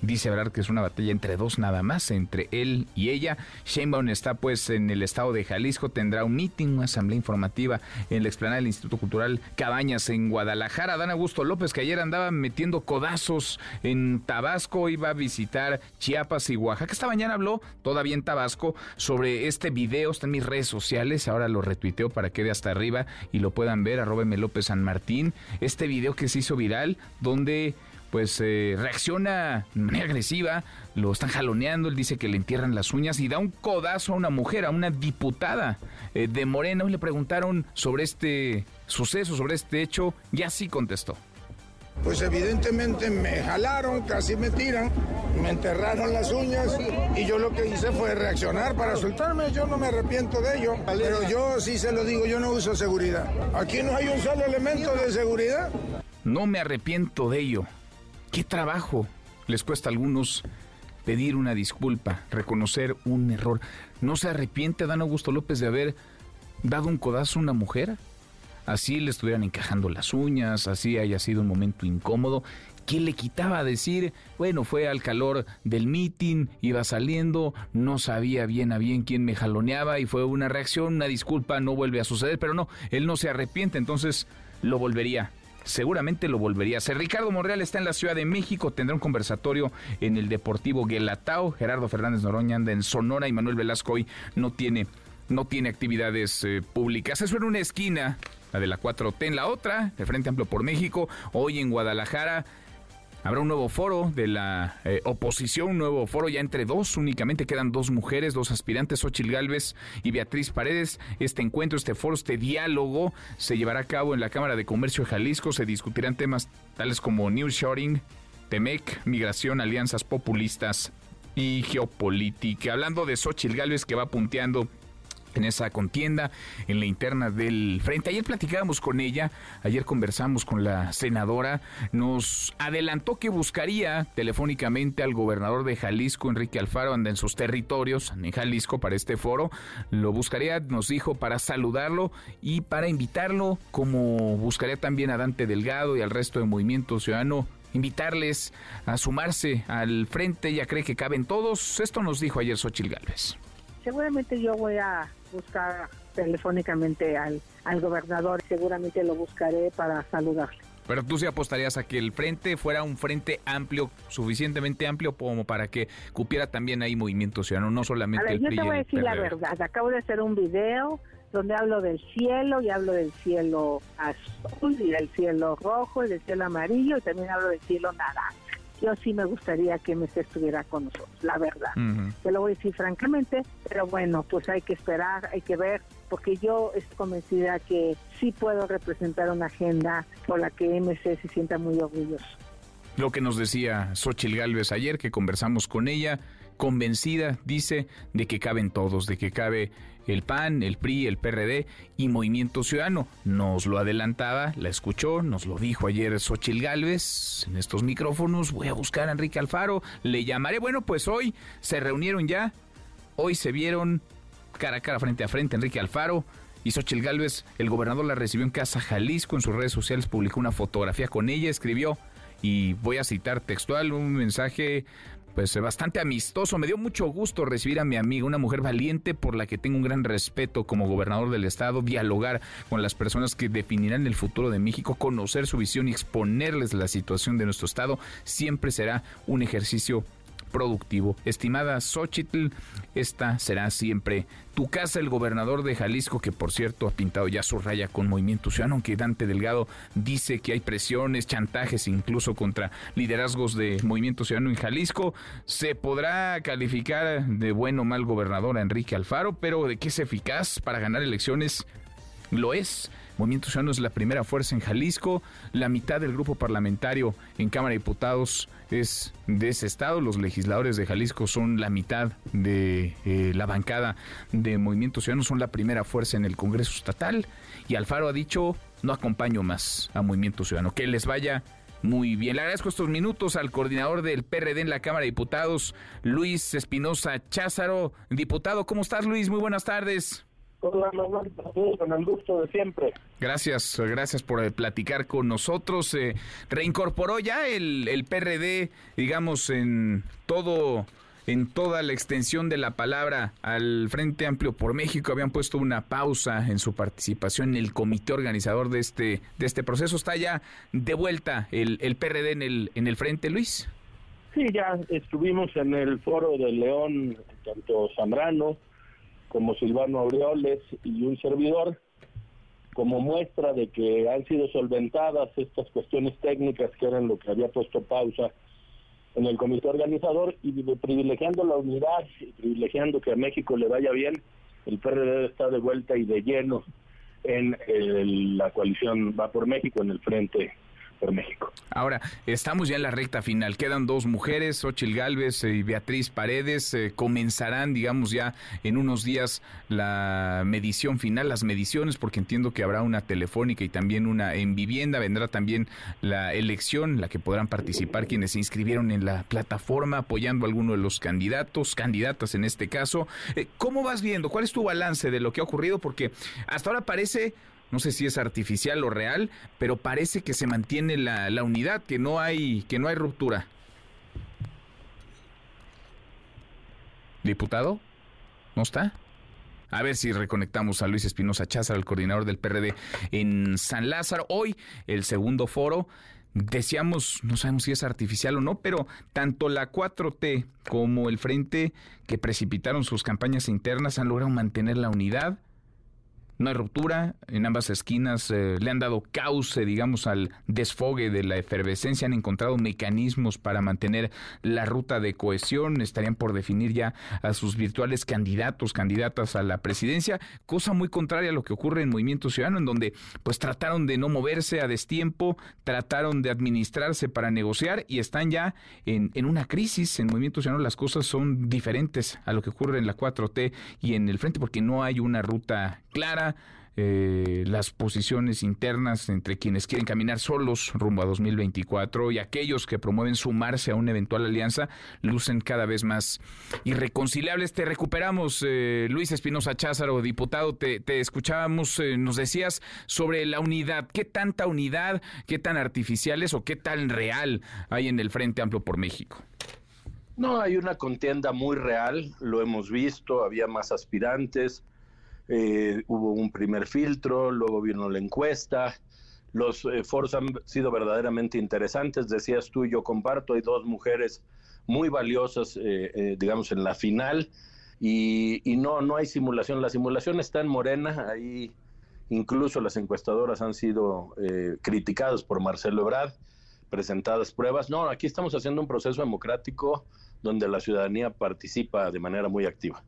Dice Ebrard que es una batalla entre dos nada más, entre él y ella. Sheinbaum está pues en el estado de Jalisco, tendrá un meeting, una asamblea informativa en la explanada del Instituto Cultural Cabañas en Guadalajara. Dan Augusto López, que ayer andaba metiendo codazos en Tabasco, iba a visitar Chiapas y Oaxaca. Esta mañana habló, todavía en Tabasco, sobre este video, está en mis redes sociales, ahora lo retuiteo para que quede hasta arriba y lo puedan ver, arroba López San Martín. Este video que se hizo viral, donde pues eh, reacciona de manera agresiva, lo están jaloneando, él dice que le entierran las uñas y da un codazo a una mujer, a una diputada eh, de Morena. Y le preguntaron sobre este suceso, sobre este hecho, y así contestó. Pues evidentemente me jalaron, casi me tiran, me enterraron las uñas y yo lo que hice fue reaccionar para soltarme. Yo no me arrepiento de ello, pero yo sí se lo digo, yo no uso seguridad. Aquí no hay un solo elemento de seguridad. No me arrepiento de ello. ¿Qué trabajo les cuesta a algunos pedir una disculpa, reconocer un error? ¿No se arrepiente Dan Augusto López de haber dado un codazo a una mujer? Así le estuvieran encajando las uñas, así haya sido un momento incómodo. ¿Qué le quitaba decir? Bueno, fue al calor del meeting, iba saliendo, no sabía bien a bien quién me jaloneaba y fue una reacción, una disculpa, no vuelve a suceder, pero no, él no se arrepiente, entonces lo volvería seguramente lo volvería a hacer. Ricardo Monreal está en la Ciudad de México, tendrá un conversatorio en el Deportivo Guelatao. Gerardo Fernández Noroña anda en Sonora y Manuel Velasco hoy no tiene, no tiene actividades eh, públicas. Eso en una esquina, la de la 4T en la otra, el Frente Amplio por México, hoy en Guadalajara. Habrá un nuevo foro de la eh, oposición, un nuevo foro ya entre dos, únicamente quedan dos mujeres, dos aspirantes, Xochil Gálvez y Beatriz Paredes. Este encuentro, este foro, este diálogo se llevará a cabo en la Cámara de Comercio de Jalisco. Se discutirán temas tales como New Shoring, Temec, migración, alianzas populistas y geopolítica. Hablando de Xochil Gálvez que va punteando en esa contienda, en la interna del frente. Ayer platicábamos con ella, ayer conversamos con la senadora, nos adelantó que buscaría telefónicamente al gobernador de Jalisco, Enrique Alfaro, anda en sus territorios, en Jalisco, para este foro. Lo buscaría, nos dijo, para saludarlo y para invitarlo, como buscaría también a Dante Delgado y al resto del Movimiento Ciudadano invitarles a sumarse al frente, ya cree que caben todos. Esto nos dijo ayer Xochil Gálvez. Seguramente yo voy a buscar telefónicamente al, al gobernador, seguramente lo buscaré para saludarle. Pero tú sí apostarías a que el frente fuera un frente amplio, suficientemente amplio como para que cupiera también ahí movimiento ciudadano, no solamente a ver, el Yo PRI te voy a decir la verdad, acabo de hacer un video donde hablo del cielo y hablo del cielo azul y del cielo rojo y del cielo amarillo y también hablo del cielo naranja. Yo sí me gustaría que MC estuviera con nosotros, la verdad. Te lo voy a decir francamente, pero bueno, pues hay que esperar, hay que ver, porque yo estoy convencida que sí puedo representar una agenda por la que MC se sienta muy orgulloso. Lo que nos decía Xochil Gálvez ayer, que conversamos con ella, convencida, dice, de que caben todos, de que cabe el PAN, el PRI, el PRD y Movimiento Ciudadano. Nos lo adelantaba, la escuchó, nos lo dijo ayer Xochil Gálvez en estos micrófonos. Voy a buscar a Enrique Alfaro, le llamaré. Bueno, pues hoy se reunieron ya, hoy se vieron cara a cara, frente a frente, Enrique Alfaro. Y Xochil Gálvez, el gobernador la recibió en Casa Jalisco, en sus redes sociales publicó una fotografía con ella, escribió, y voy a citar textual un mensaje pues bastante amistoso. Me dio mucho gusto recibir a mi amiga, una mujer valiente por la que tengo un gran respeto como gobernador del estado, dialogar con las personas que definirán el futuro de México, conocer su visión y exponerles la situación de nuestro estado, siempre será un ejercicio productivo. Estimada Xochitl, esta será siempre tu casa, el gobernador de Jalisco, que por cierto ha pintado ya su raya con Movimiento Ciudadano, aunque Dante Delgado dice que hay presiones, chantajes incluso contra liderazgos de Movimiento Ciudadano en Jalisco. Se podrá calificar de bueno o mal gobernador a Enrique Alfaro, pero de qué es eficaz para ganar elecciones, lo es. Movimiento Ciudadano es la primera fuerza en Jalisco, la mitad del grupo parlamentario en Cámara de Diputados es de ese estado, los legisladores de Jalisco son la mitad de eh, la bancada de Movimiento Ciudadano, son la primera fuerza en el Congreso Estatal y Alfaro ha dicho, no acompaño más a Movimiento Ciudadano, que les vaya muy bien, le agradezco estos minutos al coordinador del PRD en la Cámara de Diputados, Luis Espinosa Cházaro. Diputado, ¿cómo estás Luis? Muy buenas tardes. Con el gusto de siempre. Gracias, gracias por eh, platicar con nosotros. Eh, reincorporó ya el, el PRD, digamos, en todo en toda la extensión de la palabra al Frente Amplio por México habían puesto una pausa en su participación en el comité organizador de este de este proceso. Está ya de vuelta el, el PRD en el en el frente, Luis. Sí, ya estuvimos en el foro de León, tanto Zambrano como Silvano Aureoles y un servidor, como muestra de que han sido solventadas estas cuestiones técnicas que eran lo que había puesto pausa en el comité organizador y privilegiando la unidad y privilegiando que a México le vaya bien, el PRD está de vuelta y de lleno en la coalición Va por México, en el frente por México. Ahora, estamos ya en la recta final. Quedan dos mujeres, Ochil Galvez y Beatriz Paredes. Eh, comenzarán, digamos, ya en unos días la medición final, las mediciones, porque entiendo que habrá una telefónica y también una en vivienda. Vendrá también la elección, la que podrán participar quienes se inscribieron en la plataforma apoyando a alguno de los candidatos, candidatas en este caso. Eh, ¿Cómo vas viendo? ¿Cuál es tu balance de lo que ha ocurrido? Porque hasta ahora parece no sé si es artificial o real, pero parece que se mantiene la, la unidad, que no hay, que no hay ruptura. ¿Diputado? ¿No está? A ver si reconectamos a Luis Espinosa Cházar, el coordinador del PRD en San Lázaro. Hoy, el segundo foro. Decíamos, no sabemos si es artificial o no, pero tanto la 4T como el Frente que precipitaron sus campañas internas han logrado mantener la unidad no hay ruptura, en ambas esquinas eh, le han dado cauce, digamos, al desfogue de la efervescencia, han encontrado mecanismos para mantener la ruta de cohesión, estarían por definir ya a sus virtuales candidatos, candidatas a la presidencia, cosa muy contraria a lo que ocurre en Movimiento Ciudadano, en donde pues trataron de no moverse a destiempo, trataron de administrarse para negociar y están ya en, en una crisis. En Movimiento Ciudadano las cosas son diferentes a lo que ocurre en la 4T y en el frente, porque no hay una ruta clara, eh, las posiciones internas entre quienes quieren caminar solos rumbo a 2024 y aquellos que promueven sumarse a una eventual alianza lucen cada vez más irreconciliables. Te recuperamos, eh, Luis Espinosa Cházaro, diputado, te, escuchábamos, eh, nos decías sobre la unidad. ¿Qué tanta unidad, qué tan artificiales o qué tan real hay en el Frente Amplio por México? No, hay una contienda muy real, lo hemos visto, había más aspirantes eh, hubo un primer filtro, luego vino la encuesta, los eh, foros han sido verdaderamente interesantes, decías tú, yo comparto, hay dos mujeres muy valiosas, eh, digamos, en la final, y, no, no hay simulación, la simulación está en Morena, ahí incluso las encuestadoras han sido criticadas por Marcelo Ebrard, presentadas pruebas, no, aquí estamos haciendo un proceso democrático donde la ciudadanía participa de manera muy activa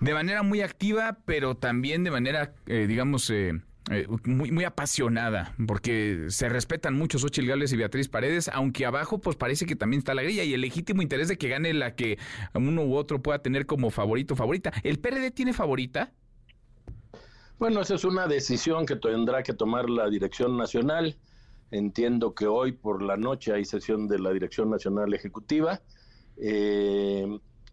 de manera muy activa, pero también de manera, eh, digamos, eh, eh, muy, muy apasionada, porque se respetan mucho Xochitl Gálvez y Beatriz Paredes, aunque abajo pues parece que también está la grilla y el legítimo interés de que gane la que uno u otro pueda tener como favorito favorita. ¿El PRD tiene favorita? Bueno, esa es una decisión que tendrá que tomar la Dirección Nacional. Entiendo que hoy por la noche hay sesión de la Dirección Nacional Ejecutiva. Eh,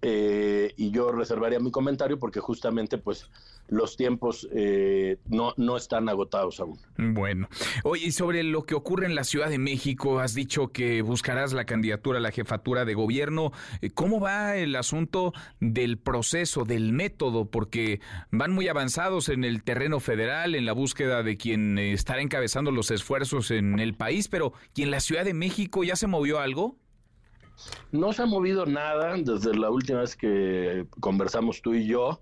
eh, y yo reservaría mi comentario porque justamente pues los tiempos eh, no, no están agotados aún. Bueno, oye, y sobre lo que ocurre en la Ciudad de México, has dicho que buscarás la candidatura a la jefatura de gobierno. Eh, ¿Cómo va el asunto del proceso, del método? Porque van muy avanzados en el terreno federal, en la búsqueda de quien estará encabezando los esfuerzos en el país, pero ¿y en la Ciudad de México ya se movió algo? No se ha movido nada desde la última vez que conversamos tú y yo.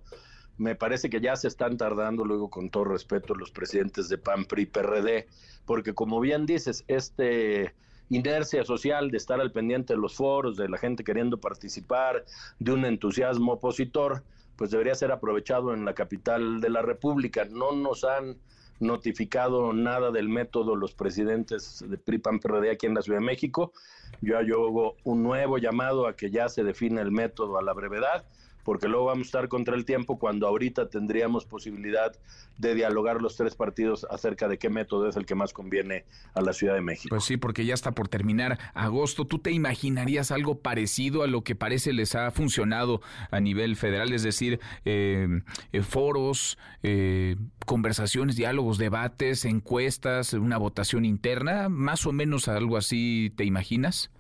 Me parece que ya se están tardando, luego con todo respeto, los presidentes de PAN, PRI, PRD, porque como bien dices, este inercia social de estar al pendiente de los foros, de la gente queriendo participar, de un entusiasmo opositor, pues debería ser aprovechado en la capital de la República. No nos han notificado nada del método los presidentes de PRI, PAN, PRD aquí en la Ciudad de México. Yo hago un nuevo llamado a que ya se define el método a la brevedad porque luego vamos a estar contra el tiempo cuando ahorita tendríamos posibilidad de dialogar los tres partidos acerca de qué método es el que más conviene a la Ciudad de México. Pues sí, porque ya está por terminar agosto. ¿Tú te imaginarías algo parecido a lo que parece les ha funcionado a nivel federal? Es decir, eh, eh, foros, eh, conversaciones, diálogos, debates, encuestas, una votación interna, más o menos algo así, ¿te imaginas?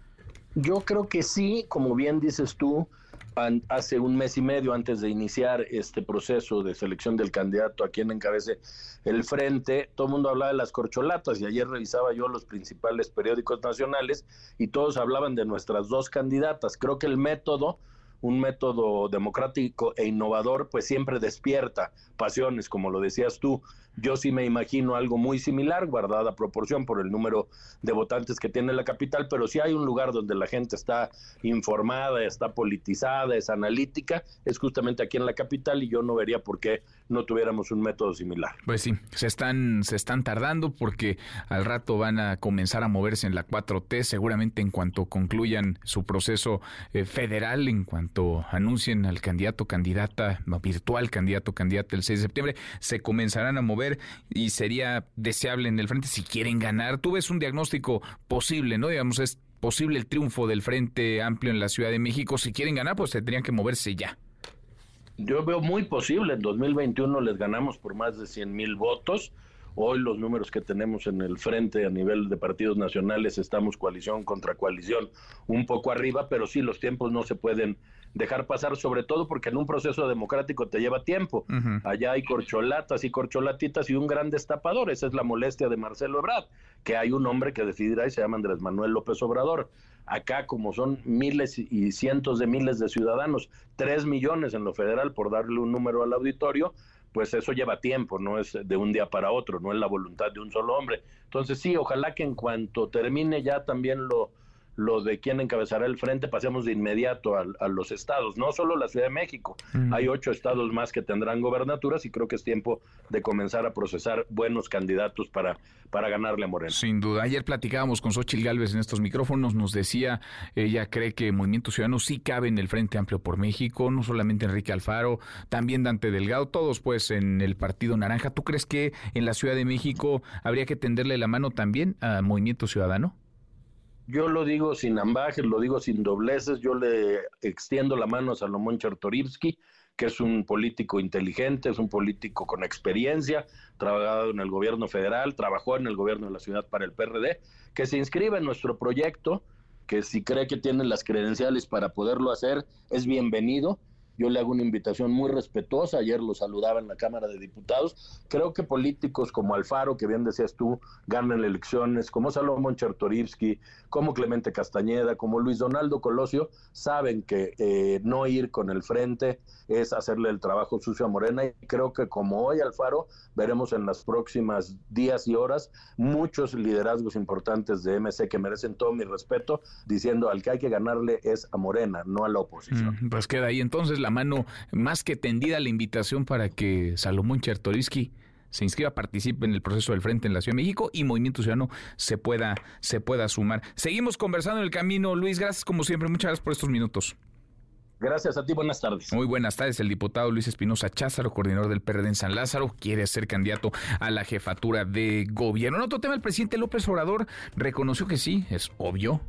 Yo creo que sí, como bien dices tú, hace un mes y medio antes de iniciar este proceso de selección del candidato a quien encabece el frente, todo el mundo hablaba de las corcholatas y ayer revisaba yo los principales periódicos nacionales y todos hablaban de nuestras dos candidatas. Creo que el método un método democrático e innovador, pues siempre despierta pasiones, como lo decías tú. Yo sí me imagino algo muy similar, guardada proporción por el número de votantes que tiene la capital, pero si hay un lugar donde la gente está informada, está politizada, es analítica, es justamente aquí en la capital y yo no vería por qué no tuviéramos un método similar. Pues sí, se están, se están tardando porque al rato van a comenzar a moverse en la 4T, seguramente en cuanto concluyan su proceso eh, federal, en cuanto anuncien al candidato, candidata, virtual candidato, candidata el 6 de septiembre, se comenzarán a mover y sería deseable en el frente si quieren ganar. Tú ves un diagnóstico posible, ¿no? Digamos, es posible el triunfo del Frente Amplio en la Ciudad de México. Si quieren ganar, pues tendrían que moverse ya. Yo veo muy posible, en 2021 les ganamos por más de 100 mil votos. Hoy los números que tenemos en el frente a nivel de partidos nacionales estamos coalición contra coalición un poco arriba, pero sí los tiempos no se pueden dejar pasar, sobre todo porque en un proceso democrático te lleva tiempo. Allá hay corcholatas y corcholatitas y un gran destapador. Esa es la molestia de Marcelo Ebrard, que hay un hombre que decidirá y se llama Andrés Manuel López Obrador. Acá, como son miles y cientos de miles de ciudadanos, tres millones en lo federal, por darle un número al auditorio, pues eso lleva tiempo, no es de un día para otro, no es la voluntad de un solo hombre. Entonces sí, ojalá que en cuanto termine ya también lo, lo de quién encabezará el frente, pasemos de inmediato a, los estados, no solo la Ciudad de México, hay ocho estados más que tendrán gobernaturas y creo que es tiempo de comenzar a procesar buenos candidatos para, para ganarle a Moreno. Sin duda, ayer platicábamos con Xochitl Gálvez en estos micrófonos, nos decía, ella cree que Movimiento Ciudadano sí cabe en el Frente Amplio por México, no solamente Enrique Alfaro, también Dante Delgado, todos pues en el Partido Naranja. ¿Tú crees que en la Ciudad de México habría que tenderle la mano también a Movimiento Ciudadano? Yo lo digo sin ambajes, lo digo sin dobleces, yo le extiendo la mano a Salomón Chertorivsky, que es un político inteligente, es un político con experiencia, trabajado en el gobierno federal, trabajó en el gobierno de la ciudad para el PRD, que se inscribe en nuestro proyecto, que si cree que tiene las credenciales para poderlo hacer, es bienvenido yo le hago una invitación muy respetuosa, ayer lo saludaba en la Cámara de Diputados. Creo que políticos como Alfaro, que bien decías tú, ganan elecciones, como Salomón Chertorivsky, como Clemente Castañeda, como Luis Donaldo Colosio, saben que eh, no ir con el frente es hacerle el trabajo sucio a Morena y creo que como hoy Alfaro, veremos en las próximas días y horas muchos liderazgos importantes de MC que merecen todo mi respeto, diciendo al que hay que ganarle es a Morena, no a la oposición. Mm, pues queda ahí entonces la mano más que tendida la invitación para que Salomón Chertorisky se inscriba, participe en el proceso del Frente en la Ciudad de México y Movimiento Ciudadano se pueda, se pueda sumar. Seguimos conversando en el camino. Luis, gracias como siempre. Muchas gracias por estos minutos. Gracias a ti, buenas tardes. Muy buenas tardes. El diputado Luis Espinosa Cházaro, coordinador del PRD en San Lázaro, quiere ser candidato a la jefatura de gobierno. En otro tema, el presidente López Obrador reconoció que sí, es obvio.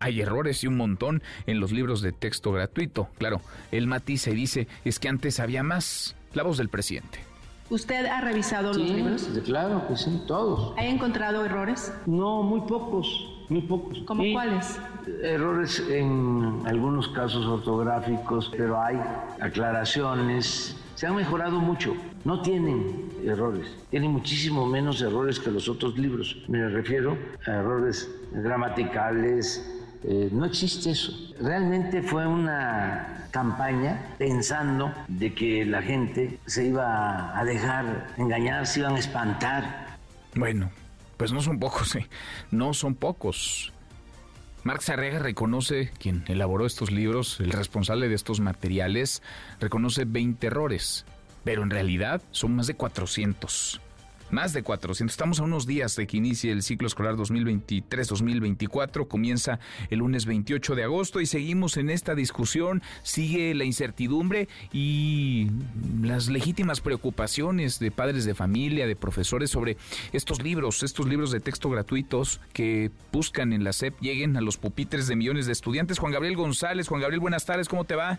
Hay errores y un montón en los libros de texto gratuito. Claro, él matiza y dice, es que antes había más. La voz del presidente. ¿Usted ha revisado los libros? Claro que sí, todos. ¿Ha encontrado errores? No, muy pocos, muy pocos. ¿Cómo cuáles? Errores en algunos casos ortográficos, pero hay aclaraciones. Se han mejorado mucho. No tienen errores. Tienen muchísimo menos errores que los otros libros. Me refiero a errores gramaticales. Eh, no existe eso. Realmente fue una campaña pensando de que la gente se iba a dejar engañar, se iban a espantar. Bueno, pues no son pocos, ¿eh? No son pocos. Marx Arrega reconoce, quien elaboró estos libros, el responsable de estos materiales, reconoce 20 errores, pero en realidad son más de 400 más de 400. Estamos a unos días de que inicie el ciclo escolar 2023-2024. Comienza el lunes 28 de agosto y seguimos en esta discusión. Sigue la incertidumbre y las legítimas preocupaciones de padres de familia, de profesores sobre estos libros, estos libros de texto gratuitos que buscan en la SEP lleguen a los pupitres de millones de estudiantes. Juan Gabriel González, Juan Gabriel, buenas tardes, ¿cómo te va?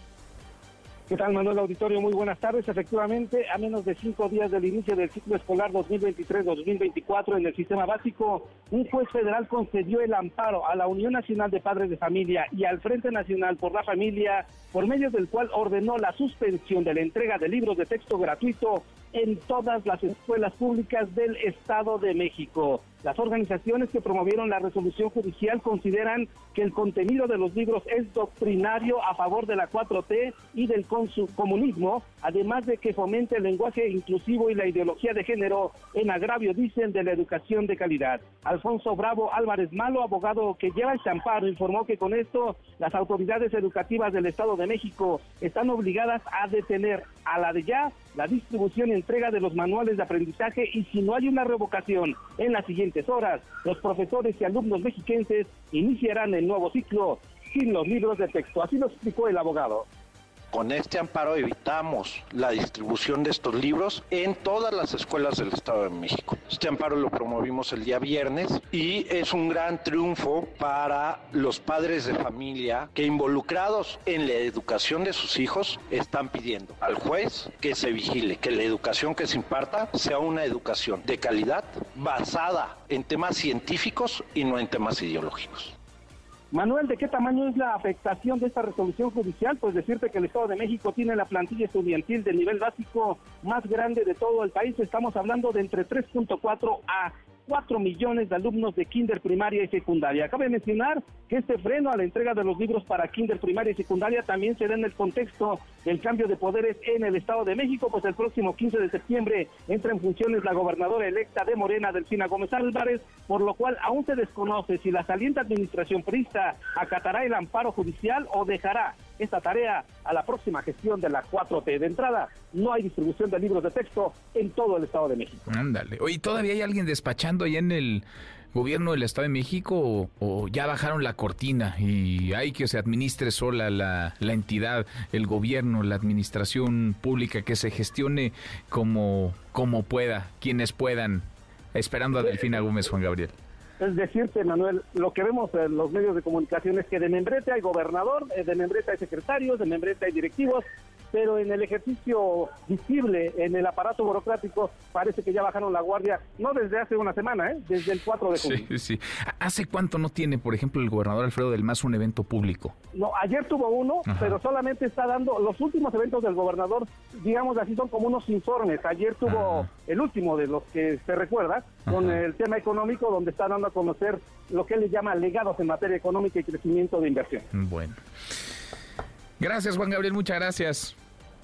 ¿Qué tal, Manuel Auditorio? Muy buenas tardes. Efectivamente, a menos de cinco días del inicio del ciclo escolar 2023-2024 en el sistema básico, un juez federal concedió el amparo a la Unión Nacional de Padres de Familia y al Frente Nacional por la Familia, por medio del cual ordenó la suspensión de la entrega de libros de texto gratuito en todas las escuelas públicas del Estado de México. Las organizaciones que promovieron la resolución judicial consideran que el contenido de los libros es doctrinario a favor de la 4T y del comunismo, además de que fomenta el lenguaje inclusivo y la ideología de género en agravio, dicen, de la educación de calidad. Alfonso Bravo Álvarez Malo, abogado que lleva el champaro, informó que con esto las autoridades educativas del Estado de México están obligadas a detener a la de ya la distribución y entrega de los manuales de aprendizaje y si no hay una revocación en las siguientes horas, los profesores y alumnos mexiquenses iniciarán el nuevo ciclo sin los libros de texto. Así lo explicó el abogado. Con este amparo evitamos la distribución de estos libros en todas las escuelas del Estado de México. Este amparo lo promovimos el día viernes y es un gran triunfo para los padres de familia que involucrados en la educación de sus hijos están pidiendo al juez que se vigile, que la educación que se imparta sea una educación de calidad basada en temas científicos y no en temas ideológicos. Manuel, ¿de qué tamaño es la afectación de esta resolución judicial? Pues decirte que el Estado de México tiene la plantilla estudiantil de nivel básico más grande de todo el país. Estamos hablando de entre 3.4 a 4 millones de alumnos de kinder primaria y secundaria. Cabe mencionar que este freno a la entrega de los libros para kinder primaria y secundaria también se da en el contexto del cambio de poderes en el Estado de México, pues el próximo 15 de septiembre entra en funciones la gobernadora electa de Morena, Delfina Gómez Álvarez, por lo cual aún se desconoce si la saliente administración prista acatará el amparo judicial o dejará esta tarea a la próxima gestión de la 4T. De entrada, no hay distribución de libros de texto en todo el Estado de México. Ándale. Oye, ¿todavía hay alguien despachando ahí en el gobierno del Estado de México o, ya bajaron la cortina y hay que se administre sola la, la, entidad, el gobierno, la administración pública, que se gestione como, como pueda, quienes puedan, esperando a Delfina Gómez Juan Gabriel? Es decirte, Manuel, lo que vemos en los medios de comunicación es que de membrete hay gobernador, eh, de membrete hay secretarios, de membrete hay directivos, pero en el ejercicio visible, en el aparato burocrático, parece que ya bajaron la guardia, no desde hace una semana, ¿eh? desde el 4 de junio. Sí, sí. ¿Hace cuánto no tiene, por ejemplo, el gobernador Alfredo del Mazo un evento público? No, ayer tuvo uno, pero solamente está dando, los últimos eventos del gobernador, digamos así, son como unos informes. Ayer tuvo el último de los que se recuerda, con el tema económico, donde está dando a conocer lo que él le llama legados en materia económica y crecimiento de inversión. Bueno. Gracias, Juan Gabriel, muchas gracias.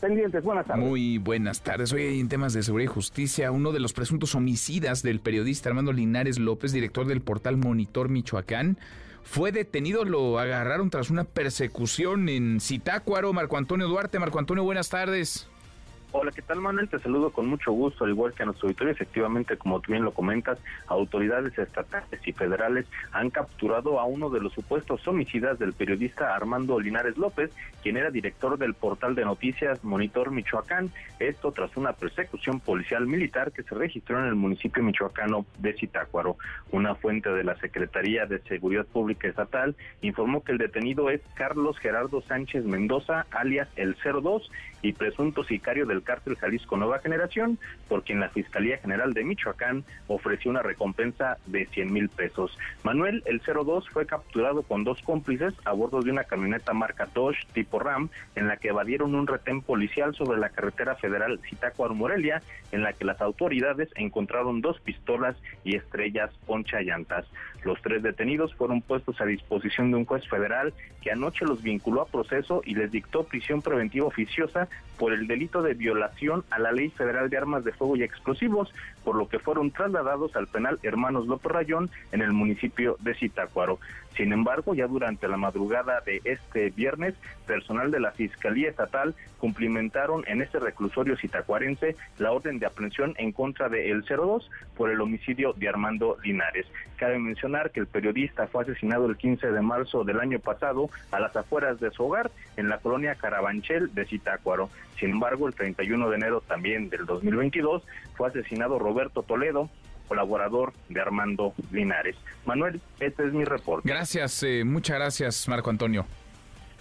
Pendientes, buenas tardes. Muy buenas tardes. Hoy en temas de seguridad y justicia, uno de los presuntos homicidas del periodista Armando Linares López, director del portal Monitor Michoacán, fue detenido, lo agarraron tras una persecución en Zitácuaro. Marco Antonio Duarte, Marco Antonio, buenas tardes. Hola, ¿qué tal Manuel? Te saludo con mucho gusto, al igual que a nuestro auditorio. Efectivamente, como tú bien lo comentas, autoridades estatales y federales han capturado a uno de los supuestos homicidas del periodista Armando Linares López, quien era director del portal de noticias Monitor Michoacán. Esto tras una persecución policial militar que se registró en el municipio michoacano de Zitácuaro. Una fuente de la Secretaría de Seguridad Pública Estatal informó que el detenido es Carlos Gerardo Sánchez Mendoza, alias el 02, y presunto sicario del cártel Jalisco Nueva Generación, por quien la Fiscalía General de Michoacán ofreció una recompensa de 100 mil pesos. Manuel, el 02, fue capturado con dos cómplices a bordo de una camioneta marca Dodge tipo Ram, en la que evadieron un retén policial sobre la carretera federal Zitácuaro-Morelia, en la que las autoridades encontraron dos pistolas y estrellas poncha llantas. Los tres detenidos fueron puestos a disposición de un juez federal que anoche los vinculó a proceso y les dictó prisión preventiva oficiosa por el delito de violación a la Ley Federal de Armas de Fuego y Explosivos, por lo que fueron trasladados al penal Hermanos López Rayón en el municipio de Zitácuaro. Sin embargo, ya durante la madrugada de este viernes, personal de la Fiscalía Estatal cumplimentaron en este reclusorio citacuarense la orden de aprehensión en contra de El 02 por el homicidio de Armando Linares. Cabe mencionar que el periodista fue asesinado el 15 de marzo del año pasado a las afueras de su hogar en la colonia Carabanchel de Zitácuaro. Sin embargo, el 31 de enero también del 2022 fue asesinado Toledo, colaborador de Armando Linares. Manuel, este es mi reporte. Gracias, eh, muchas gracias, Marco Antonio.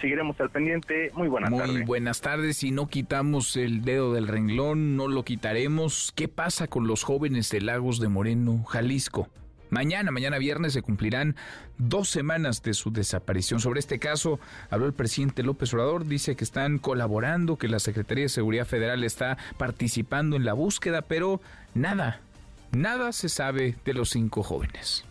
Seguiremos al pendiente. Muy buenas tardes. Muy buenas tardes. Si no quitamos el dedo del renglón, no lo quitaremos. ¿Qué pasa con los jóvenes de Lagos de Moreno, Jalisco? Mañana, mañana viernes, se cumplirán dos semanas de su desaparición. Sobre este caso habló el presidente López Obrador, dice que están colaborando, que la Secretaría de Seguridad Federal está participando en la búsqueda, pero nada, nada se sabe de los cinco jóvenes.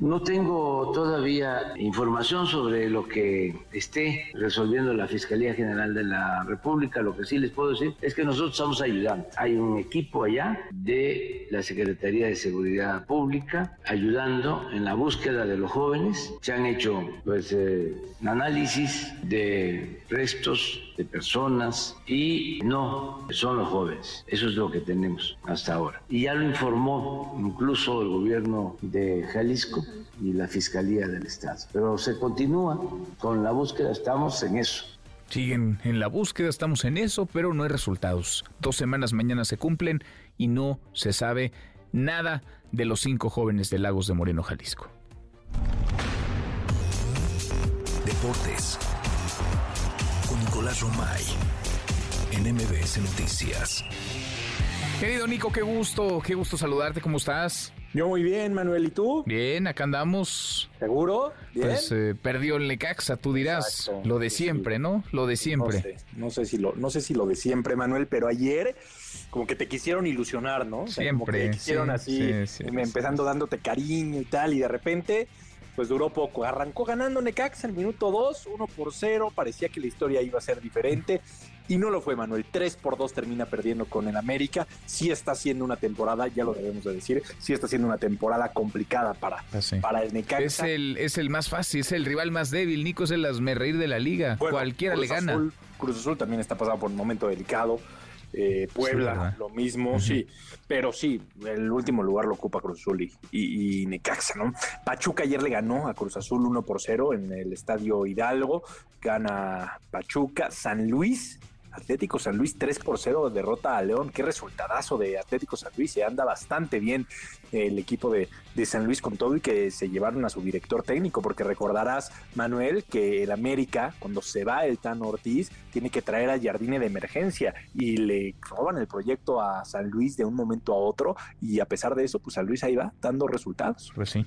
No tengo todavía información sobre lo que esté resolviendo la Fiscalía General de la República. Lo que sí les puedo decir es que nosotros estamos ayudando. Hay un equipo allá de la Secretaría de Seguridad Pública ayudando en la búsqueda de los jóvenes. Se han hecho pues eh, análisis de restos de personas y no son los jóvenes. Eso es lo que tenemos hasta ahora. Y ya lo informó incluso el gobierno de Jalisco y la Fiscalía del Estado. Pero se continúa con la búsqueda, estamos en eso. Siguen en la búsqueda, estamos en eso, pero no hay resultados. Dos semanas mañana se cumplen y no se sabe nada de los cinco jóvenes de Lagos de Moreno, Jalisco. Deportes Nicolás Romay en MBS Noticias. Querido Nico, qué gusto, qué gusto saludarte, ¿cómo estás? Yo muy bien, Manuel, ¿y tú? Bien, acá andamos. ¿Seguro? ¿Bien? Pues eh, perdió el Necaxa, tú dirás. Exacto. Lo de siempre, ¿no? Lo de siempre. No sé, no sé si lo, no sé si lo de siempre, Manuel, pero ayer como que te quisieron ilusionar, ¿no? O sea, como que Siempre, quisieron sí, así, sí, sí, em- empezando dándote cariño y tal, y de repente, pues duró poco. Arrancó ganando Necaxa el minuto 2, 1 por 0, parecía que la historia iba a ser diferente. Y no lo fue, Manuel. 3 por 2 termina perdiendo con el América. Sí está siendo una temporada, ya lo debemos de decir, sí está siendo una temporada complicada para, para el Necaxa. Es el, es el más fácil, es el rival más débil. Nico es el reír de la liga. Bueno, Cualquiera Cruz le gana. Azul- Cruz Azul también está pasando por un momento delicado. Eh, Puebla, lo mismo, sí. Pero sí, el último lugar lo ocupa Cruz Azul y, y- y Necaxa, ¿no? Pachuca ayer le ganó a Cruz Azul 1 por 0 en el Estadio Hidalgo. Gana Pachuca. San Luis, Atlético San Luis 3 por 0 derrota a León. Qué resultadazo de Atlético San Luis. Se anda bastante bien el equipo de, de San Luis con todo y que se llevaron a su director técnico, porque recordarás, Manuel, que el América, cuando se va el Tan Ortiz, tiene que traer a Jardine de emergencia y le roban el proyecto a San Luis de un momento a otro y a pesar de eso, pues San Luis ahí va dando resultados. Pues sí.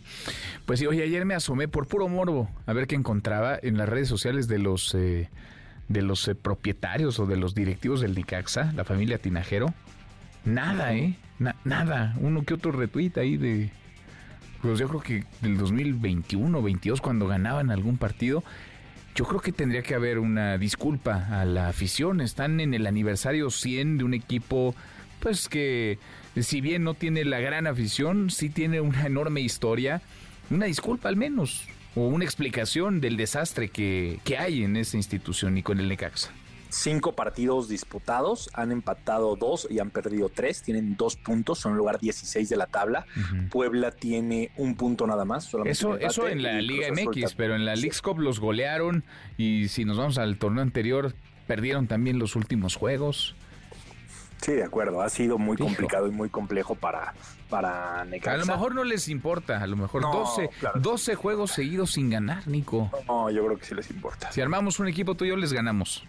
Pues sí, oye, ayer me asomé por puro morbo a ver qué encontraba en las redes sociales de los eh, de los eh, propietarios o de los directivos del Nicaxa, la familia Tinajero. Nada, ¿eh? Na- nada. Uno que otro retweet ahí de. Pues yo creo que del 2021 22, cuando ganaban algún partido. Yo creo que tendría que haber una disculpa a la afición. Están en el aniversario 100 de un equipo, pues que si bien no tiene la gran afición, sí tiene una enorme historia. Una disculpa al menos, o una explicación del desastre que, que hay en esa institución y con el Necaxa. cinco partidos disputados, han empatado dos y han perdido tres, tienen dos puntos, son lugar 16 de la tabla. Puebla tiene un punto nada más. solamente Eso, eso en la Liga MX, pero en la Leagues Cup los golearon y si nos vamos al torneo anterior, perdieron también los últimos juegos. Sí, de acuerdo, ha sido muy complicado y muy complejo para, para Necaxa. A lo mejor no les importa, a lo mejor No, 12, claro. 12 juegos seguidos sin ganar, Nico. No, yo creo que sí les importa. Si armamos un equipo tú y yo les ganamos.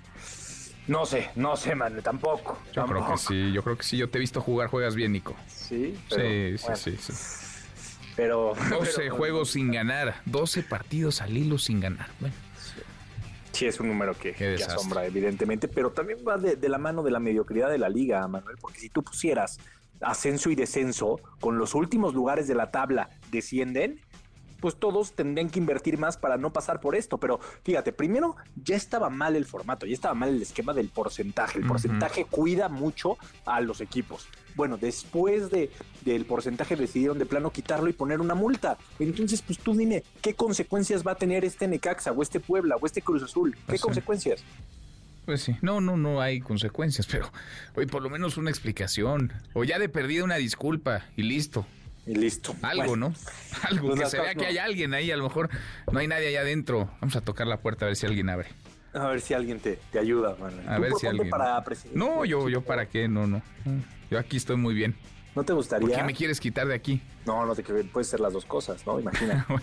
No sé, no sé, man, tampoco. Yo creo que sí, yo creo que sí. Yo te he visto jugar, juegas bien, Nico. Sí, Sí, pero, sí, bueno, sí, sí. Pero 12 pero- juegos sin ganar, 12 partidos al hilo sin ganar. Bueno, Sí, es un número que, asombra, evidentemente, pero también va de, de la mano de la mediocridad de la liga, Manuel, porque si tú pusieras ascenso y descenso con los últimos lugares de la tabla descienden, pues todos tendrían que invertir más para no pasar por esto. Pero fíjate, primero ya estaba mal el formato, ya estaba mal el esquema del porcentaje. El porcentaje cuida mucho a los equipos. Bueno, después de, del porcentaje decidieron de plano quitarlo y poner una multa. Entonces, pues tú dime, ¿qué consecuencias va a tener este Necaxa o este Puebla o este Cruz Azul? ¿Qué Pues sí. consecuencias? pues sí. No, no, no hay consecuencias, pero oye, por lo menos una explicación. O ya de perdida una disculpa y listo. Y listo. Algo, Bueno. ¿no? Algo, Pues que se vea que hay alguien ahí. A lo mejor no hay nadie allá adentro. Vamos a tocar la puerta a ver si alguien abre. A ver si alguien te, te ayuda. A Tú ver si alguien. para presidente. No, yo, yo para qué, no, no. Yo aquí estoy muy bien. ¿No te gustaría? ¿Por qué me quieres quitar de aquí? No, no te que puedes ser las dos cosas, ¿no? Imagina.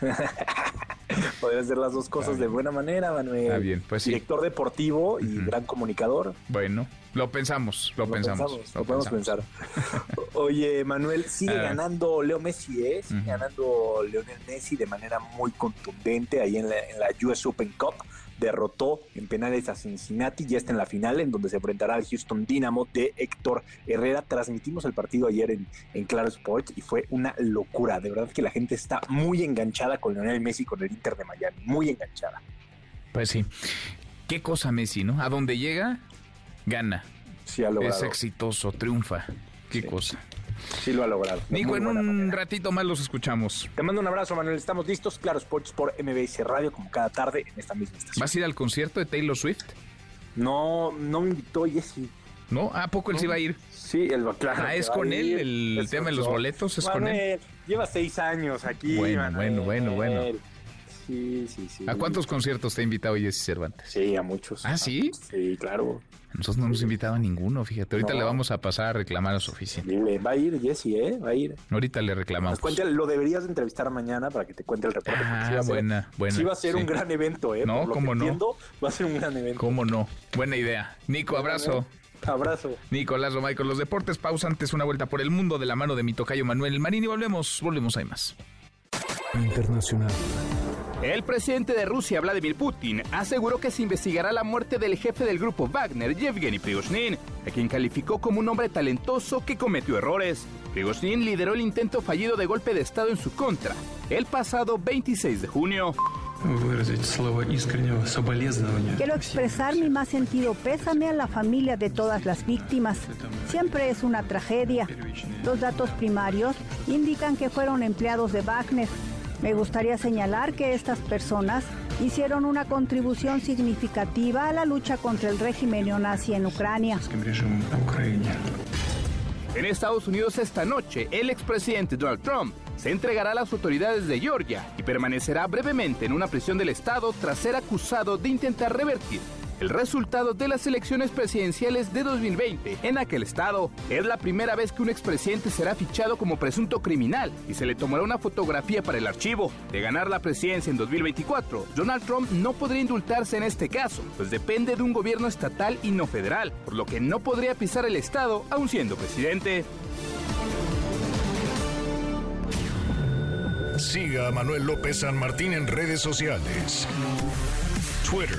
Podrías hacer las dos cosas de buena manera, Manuel. Está bien, pues sí. Director deportivo y gran comunicador. Bueno, lo pensamos, lo, pensamos. Lo, podemos pensar. Oye, Manuel, sigue A ver. ganando Leo Messi, ¿eh? Sigue ganando Leonel Messi de manera muy contundente ahí en la, en la US Open Cup. Derrotó en penales a Cincinnati, ya está en la final, en donde se enfrentará al Houston Dynamo de Héctor Herrera. Transmitimos el partido ayer en, en Claro Sport y fue una locura. De verdad que la gente está muy enganchada con Leonel Messi, con el Inter de Miami, muy enganchada. Pues sí. Qué cosa Messi, ¿no? A donde llega, gana. Sí, ha. Es exitoso, triunfa. Qué cosa. Sí, lo ha logrado. Nico, en un manera. ratito más los escuchamos. Te mando un abrazo, Manuel. Estamos listos. Claro, Sports por MBS Radio, como cada tarde en esta misma estación. ¿Vas a ir al concierto de Taylor Swift? No, no me invitó Jesse. ¿No? ¿A poco él sí va a ir? Sí, el claro. Ah, ¿es con él el Es tema de los boletos? ¿Es con él? Lleva seis años aquí. Bueno, Manuel. bueno, bueno, bueno. Sí, sí, sí. ¿A cuántos conciertos te ha invitado Jesse Cervantes? Sí, a muchos. ¿Ah, sí? Sí, claro. Nosotros no nos ha invitado a ninguno, fíjate. Ahorita No. le vamos a pasar a reclamar a su oficina. Dile, Va a ir Jesse, ¿eh? Va a ir. Ahorita le reclamamos. Nos cuente, lo deberías de entrevistar mañana para que te cuente el reporte. Ah, sí va a ser- buena, buena. Sí va a ser sí. un gran evento, ¿eh? No, Por lo cómo que no. entiendo, va a ser un gran evento. ¿Cómo no? Buena idea. Nico, abrazo. Abrazo. Nicolás Romay con los deportes. Pausa antes una vuelta por el mundo de la mano de mi tocayo Manuel Marín y volvemos, volvemos, hay más. Internacional. El presidente de Rusia, Vladimir Putin, aseguró que se investigará la muerte del jefe del grupo Wagner, Yevgeny Prigozhin, a quien calificó como un hombre talentoso que cometió errores. Prigozhin lideró el intento fallido de golpe de Estado en su contra el pasado 26 de junio. Quiero expresar mi más sentido pésame a la familia de todas las víctimas. Siempre es una tragedia. Los datos primarios indican que fueron empleados de Wagner. Me gustaría señalar que estas personas hicieron una contribución significativa a la lucha contra el régimen neonazi en Ucrania. En Estados Unidos esta noche, el expresidente Donald Trump se entregará a las autoridades de Georgia y permanecerá brevemente en una prisión del estado tras ser acusado de intentar revertir el resultado de las elecciones presidenciales de 2020 en aquel estado. Es la primera vez que un expresidente será fichado como presunto criminal y se le tomará una fotografía para el archivo. De ganar la presidencia en 2024, Donald Trump no podría indultarse en este caso, pues depende de un gobierno estatal y no federal, por lo que no podría pisar el estado aún siendo presidente. Siga a Manuel López San Martín en redes sociales. Twitter,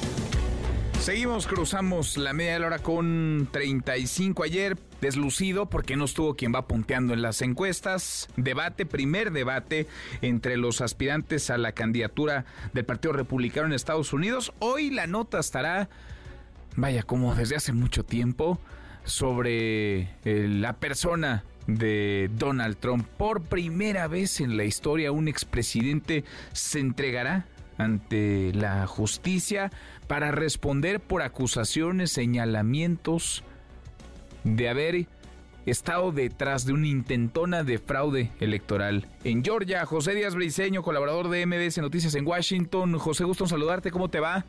Seguimos, cruzamos la media de la hora con 35 ayer, deslucido porque no estuvo quien va punteando en las encuestas. Debate, primer debate entre los aspirantes a la candidatura del Partido Republicano en Estados Unidos. Hoy la nota estará, vaya, como desde hace mucho tiempo, sobre eh, la persona de Donald Trump. Por primera vez en la historia un expresidente se entregará ante la justicia para responder por acusaciones, señalamientos de haber estado detrás de una intentona de fraude electoral en Georgia. José Díaz Briceño, colaborador de MBS Noticias en Washington. José, gusto en saludarte, ¿cómo te va?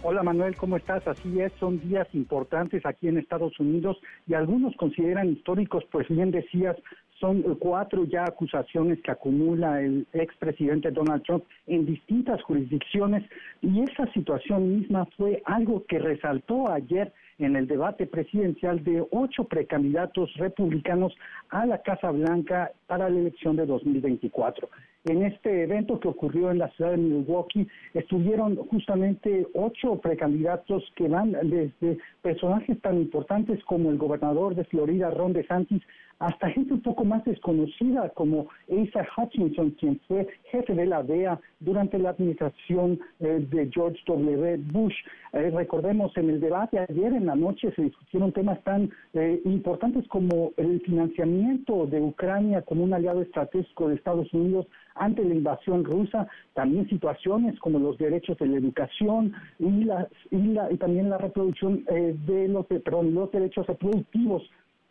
Hola Manuel, ¿cómo estás? Así es, son días importantes aquí en Estados Unidos y algunos consideran históricos, pues bien decías, son cuatro ya acusaciones que acumula el expresidente Donald Trump en distintas jurisdicciones y esa situación misma fue algo que resaltó ayer en el debate presidencial de ocho precandidatos republicanos a la Casa Blanca para la elección de 2024. En este evento que ocurrió en la ciudad de Milwaukee estuvieron justamente ocho precandidatos que van desde personajes tan importantes como el gobernador de Florida, Ron DeSantis, hasta gente un poco más desconocida como Asa Hutchinson, quien fue jefe de la DEA durante la administración eh, de George W. Bush. Eh, recordemos, en el debate ayer en la noche se discutieron temas tan eh, importantes como el financiamiento de Ucrania como un aliado estratégico de Estados Unidos ante la invasión rusa, también situaciones como los derechos de la educación y, la, y, también la reproducción de los, perdón, los derechos reproductivos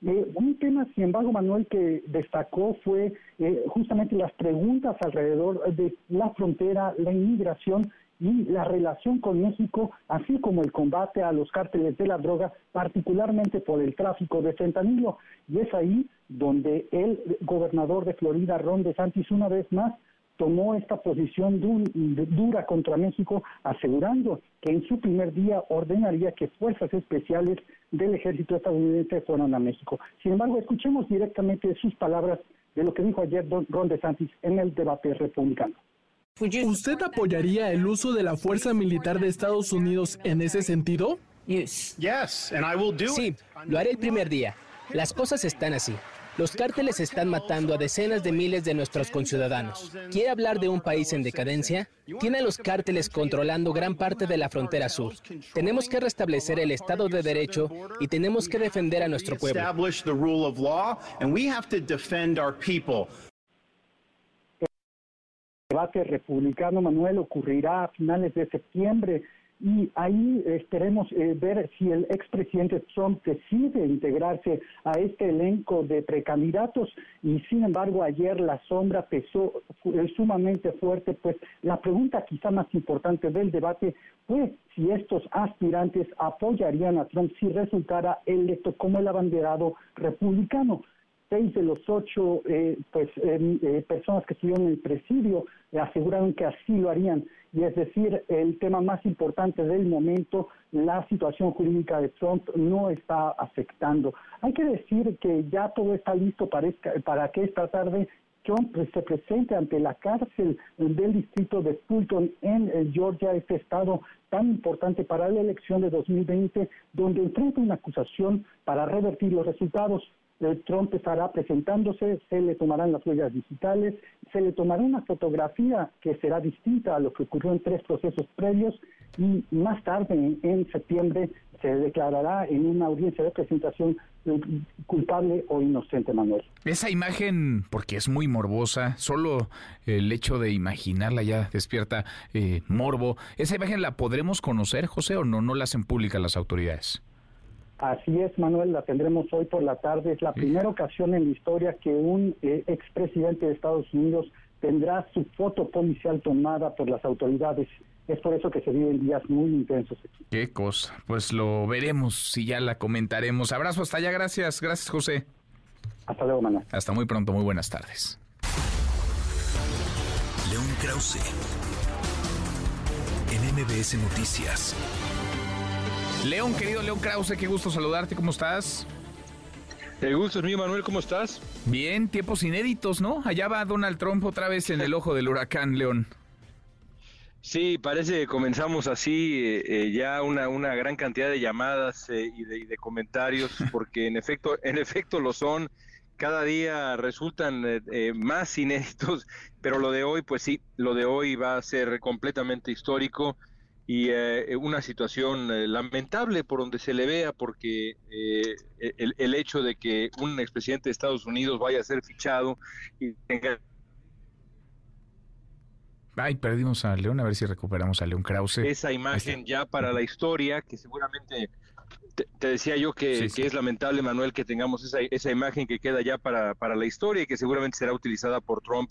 eh, un tema, sin embargo, Manuel, que destacó fue eh, justamente las preguntas alrededor de la frontera, la inmigración y la relación con México, así como el combate a los cárteles de la droga, particularmente por el tráfico de fentanilo. Y es ahí donde el gobernador de Florida, Ron DeSantis, una vez más tomó esta posición dura contra México, asegurando que en su primer día ordenaría que fuerzas especiales del ejército estadounidense fueran a México. Sin embargo, escuchemos directamente sus palabras de lo que dijo ayer Ron DeSantis en el debate republicano. ¿Usted apoyaría el uso de la fuerza militar de Estados Unidos en ese sentido? Sí, lo haré el primer día. Las cosas están así. Los cárteles están matando a decenas de miles de nuestros conciudadanos. ¿Quiere hablar de un país en decadencia? Tiene a los cárteles controlando gran parte de la frontera sur. Tenemos que restablecer el Estado de Derecho y tenemos que defender a nuestro pueblo. El debate republicano, Manuel, ocurrirá a finales de septiembre y ahí esperemos eh, ver si el expresidente Trump decide integrarse a este elenco de precandidatos. Y sin embargo ayer la sombra pesó sumamente fuerte, pues la pregunta quizá más importante del debate fue si estos aspirantes apoyarían a Trump si resultara electo como el abanderado republicano seis de los ocho eh, pues, em, eh, personas que estuvieron en el presidio aseguraron que así lo harían. Y es decir, el tema más importante del momento, la situación jurídica de Trump no está afectando. Hay que decir que ya todo está listo para, para que esta tarde Trump se presente ante la cárcel del distrito de Fulton en eh, Georgia, este estado tan importante para la elección de 2020, donde enfrenta una acusación para revertir los resultados. Trump estará presentándose, se le tomarán las huellas digitales, se le tomará una fotografía que será distinta a lo que ocurrió en tres procesos previos y más tarde, en, septiembre, se declarará en una audiencia de presentación eh, culpable o inocente, Manuel. Esa imagen, porque es muy morbosa, solo el hecho de imaginarla ya despierta eh, morbo. ¿Esa imagen la podremos conocer, José, o no? ¿No la hacen pública las autoridades? Así es, Manuel, la tendremos hoy por la tarde. Es la primera ocasión en la historia que un eh, expresidente de Estados Unidos tendrá su foto policial tomada por las autoridades. Es por eso que se viven días muy intensos. Qué cosa. Pues lo veremos si ya la comentaremos. Abrazo hasta allá. Gracias. Gracias, José. Hasta luego, Manuel. Hasta muy pronto. Muy buenas tardes. León Krause. En MBS Noticias. León, querido León Krause, qué gusto saludarte, ¿cómo estás? El gusto es mío, Manuel, ¿cómo estás? Bien, tiempos inéditos, ¿no? Allá va Donald Trump otra vez en el ojo del huracán, León. Sí, parece que comenzamos así eh, eh, ya una, una gran cantidad de llamadas eh, y, de, comentarios, porque en efecto, en efecto lo son. Cada día resultan más inéditos, pero lo de hoy, pues sí, lo de hoy va a ser completamente histórico y una situación lamentable por donde se le vea, porque el, el hecho de que un expresidente de Estados Unidos vaya a ser fichado y tenga Ay, perdimos a León, a ver si recuperamos a León Krause. Esa imagen ya para la historia, que seguramente te, decía yo que, es lamentable, Manuel, que tengamos esa, esa imagen que queda ya para, para la historia y que seguramente será utilizada por Trump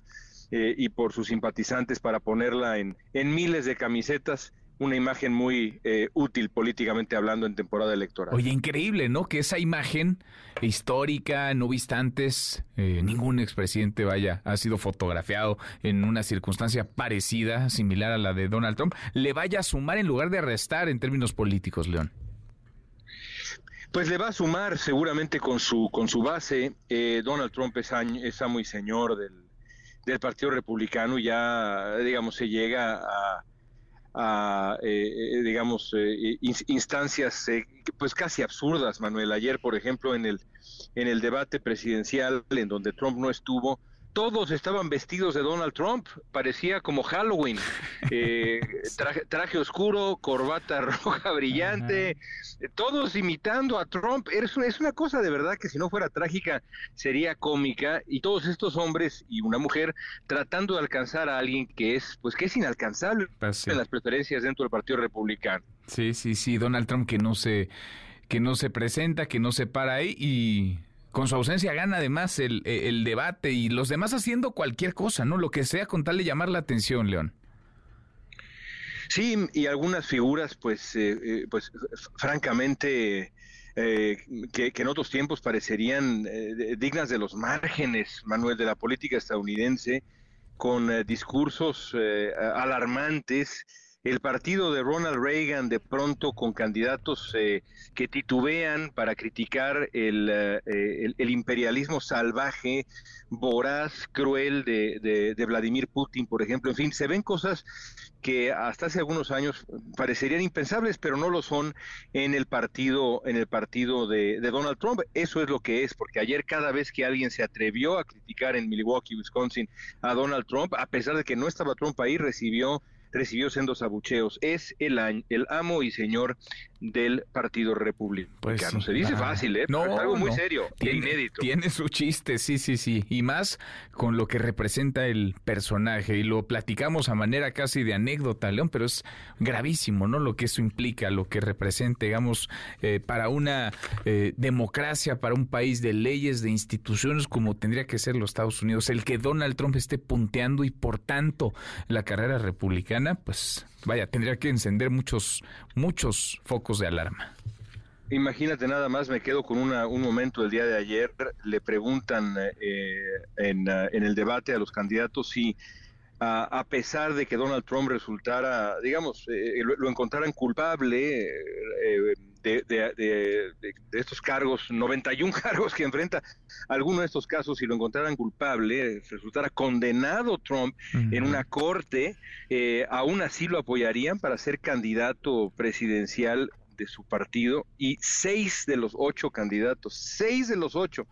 eh, y por sus simpatizantes para ponerla en, en miles de camisetas una imagen muy eh, útil políticamente hablando en temporada electoral. Oye, increíble, ¿no? Que esa imagen histórica, no vista antes, eh, ningún expresidente, vaya, ha sido fotografiado en una circunstancia parecida, similar a la de Donald Trump, le vaya a sumar en lugar de arrestar en términos políticos, León. Pues le va a sumar seguramente con su con su base. Eh, Donald Trump es, es amo y señor del, del Partido Republicano, ya digamos se llega a a, eh, eh, digamos, eh, instancias pues casi absurdas, Manuel. Ayer, por ejemplo, en el, en el debate presidencial en donde Trump no estuvo, todos estaban vestidos de Donald Trump, parecía como Halloween, eh, traje, oscuro, corbata roja brillante, todos imitando a Trump. Es una, es una cosa de verdad que si no fuera trágica sería cómica y todos estos hombres y una mujer tratando de alcanzar a alguien que es, pues que es inalcanzable pues en las preferencias dentro del Partido Republicano. Sí, sí, sí, Donald Trump que no se que no se presenta, que no se para ahí y con su ausencia gana además el, el, debate y los demás haciendo cualquier cosa, ¿no? Lo que sea con tal de llamar la atención, León. Sí, y algunas figuras, pues, eh, eh, pues francamente, eh, que, en otros tiempos parecerían dignas de los márgenes, Manuel, de la política estadounidense, con discursos alarmantes el partido de Ronald Reagan de pronto con candidatos eh, que titubean para criticar eh, el, imperialismo salvaje, voraz, cruel de, de, Vladimir Putin, por ejemplo. En fin, se ven cosas que hasta hace algunos años parecerían impensables, pero no lo son en el partido, en el partido de, de Donald Trump. Eso es lo que es, porque ayer cada vez que alguien se atrevió a criticar en Milwaukee, Wisconsin, a Donald Trump, a pesar de que no estaba Trump ahí, recibió recibió sendos abucheos. Es el, el amo y señor del Partido Republicano. Pues se dice fácil, ¿eh? No, es algo muy serio, tiene, inédito. Tiene su chiste, sí, sí, sí. Y más con lo que representa el personaje. Y lo platicamos a manera casi de anécdota, León, pero es gravísimo, ¿no? Lo que eso implica, lo que representa, digamos, eh, para una eh, democracia, para un país de leyes, de instituciones como tendría que ser los Estados Unidos. El que Donald Trump esté punteando y por tanto la carrera republicana, pues vaya, tendría que encender muchos, muchos focos de alarma. Imagínate nada más, me quedo con una, un momento el día de ayer, le preguntan eh, en, eh, en, el debate a los candidatos si a, pesar de que Donald Trump resultara, digamos, eh, lo, encontraran culpable de, de, estos cargos, 91 cargos que enfrenta, alguno de estos casos, si lo encontraran culpable, resultara condenado Trump en una corte, eh, aún así lo apoyarían para ser candidato presidencial de su partido y seis de los ocho candidatos, seis de los ocho,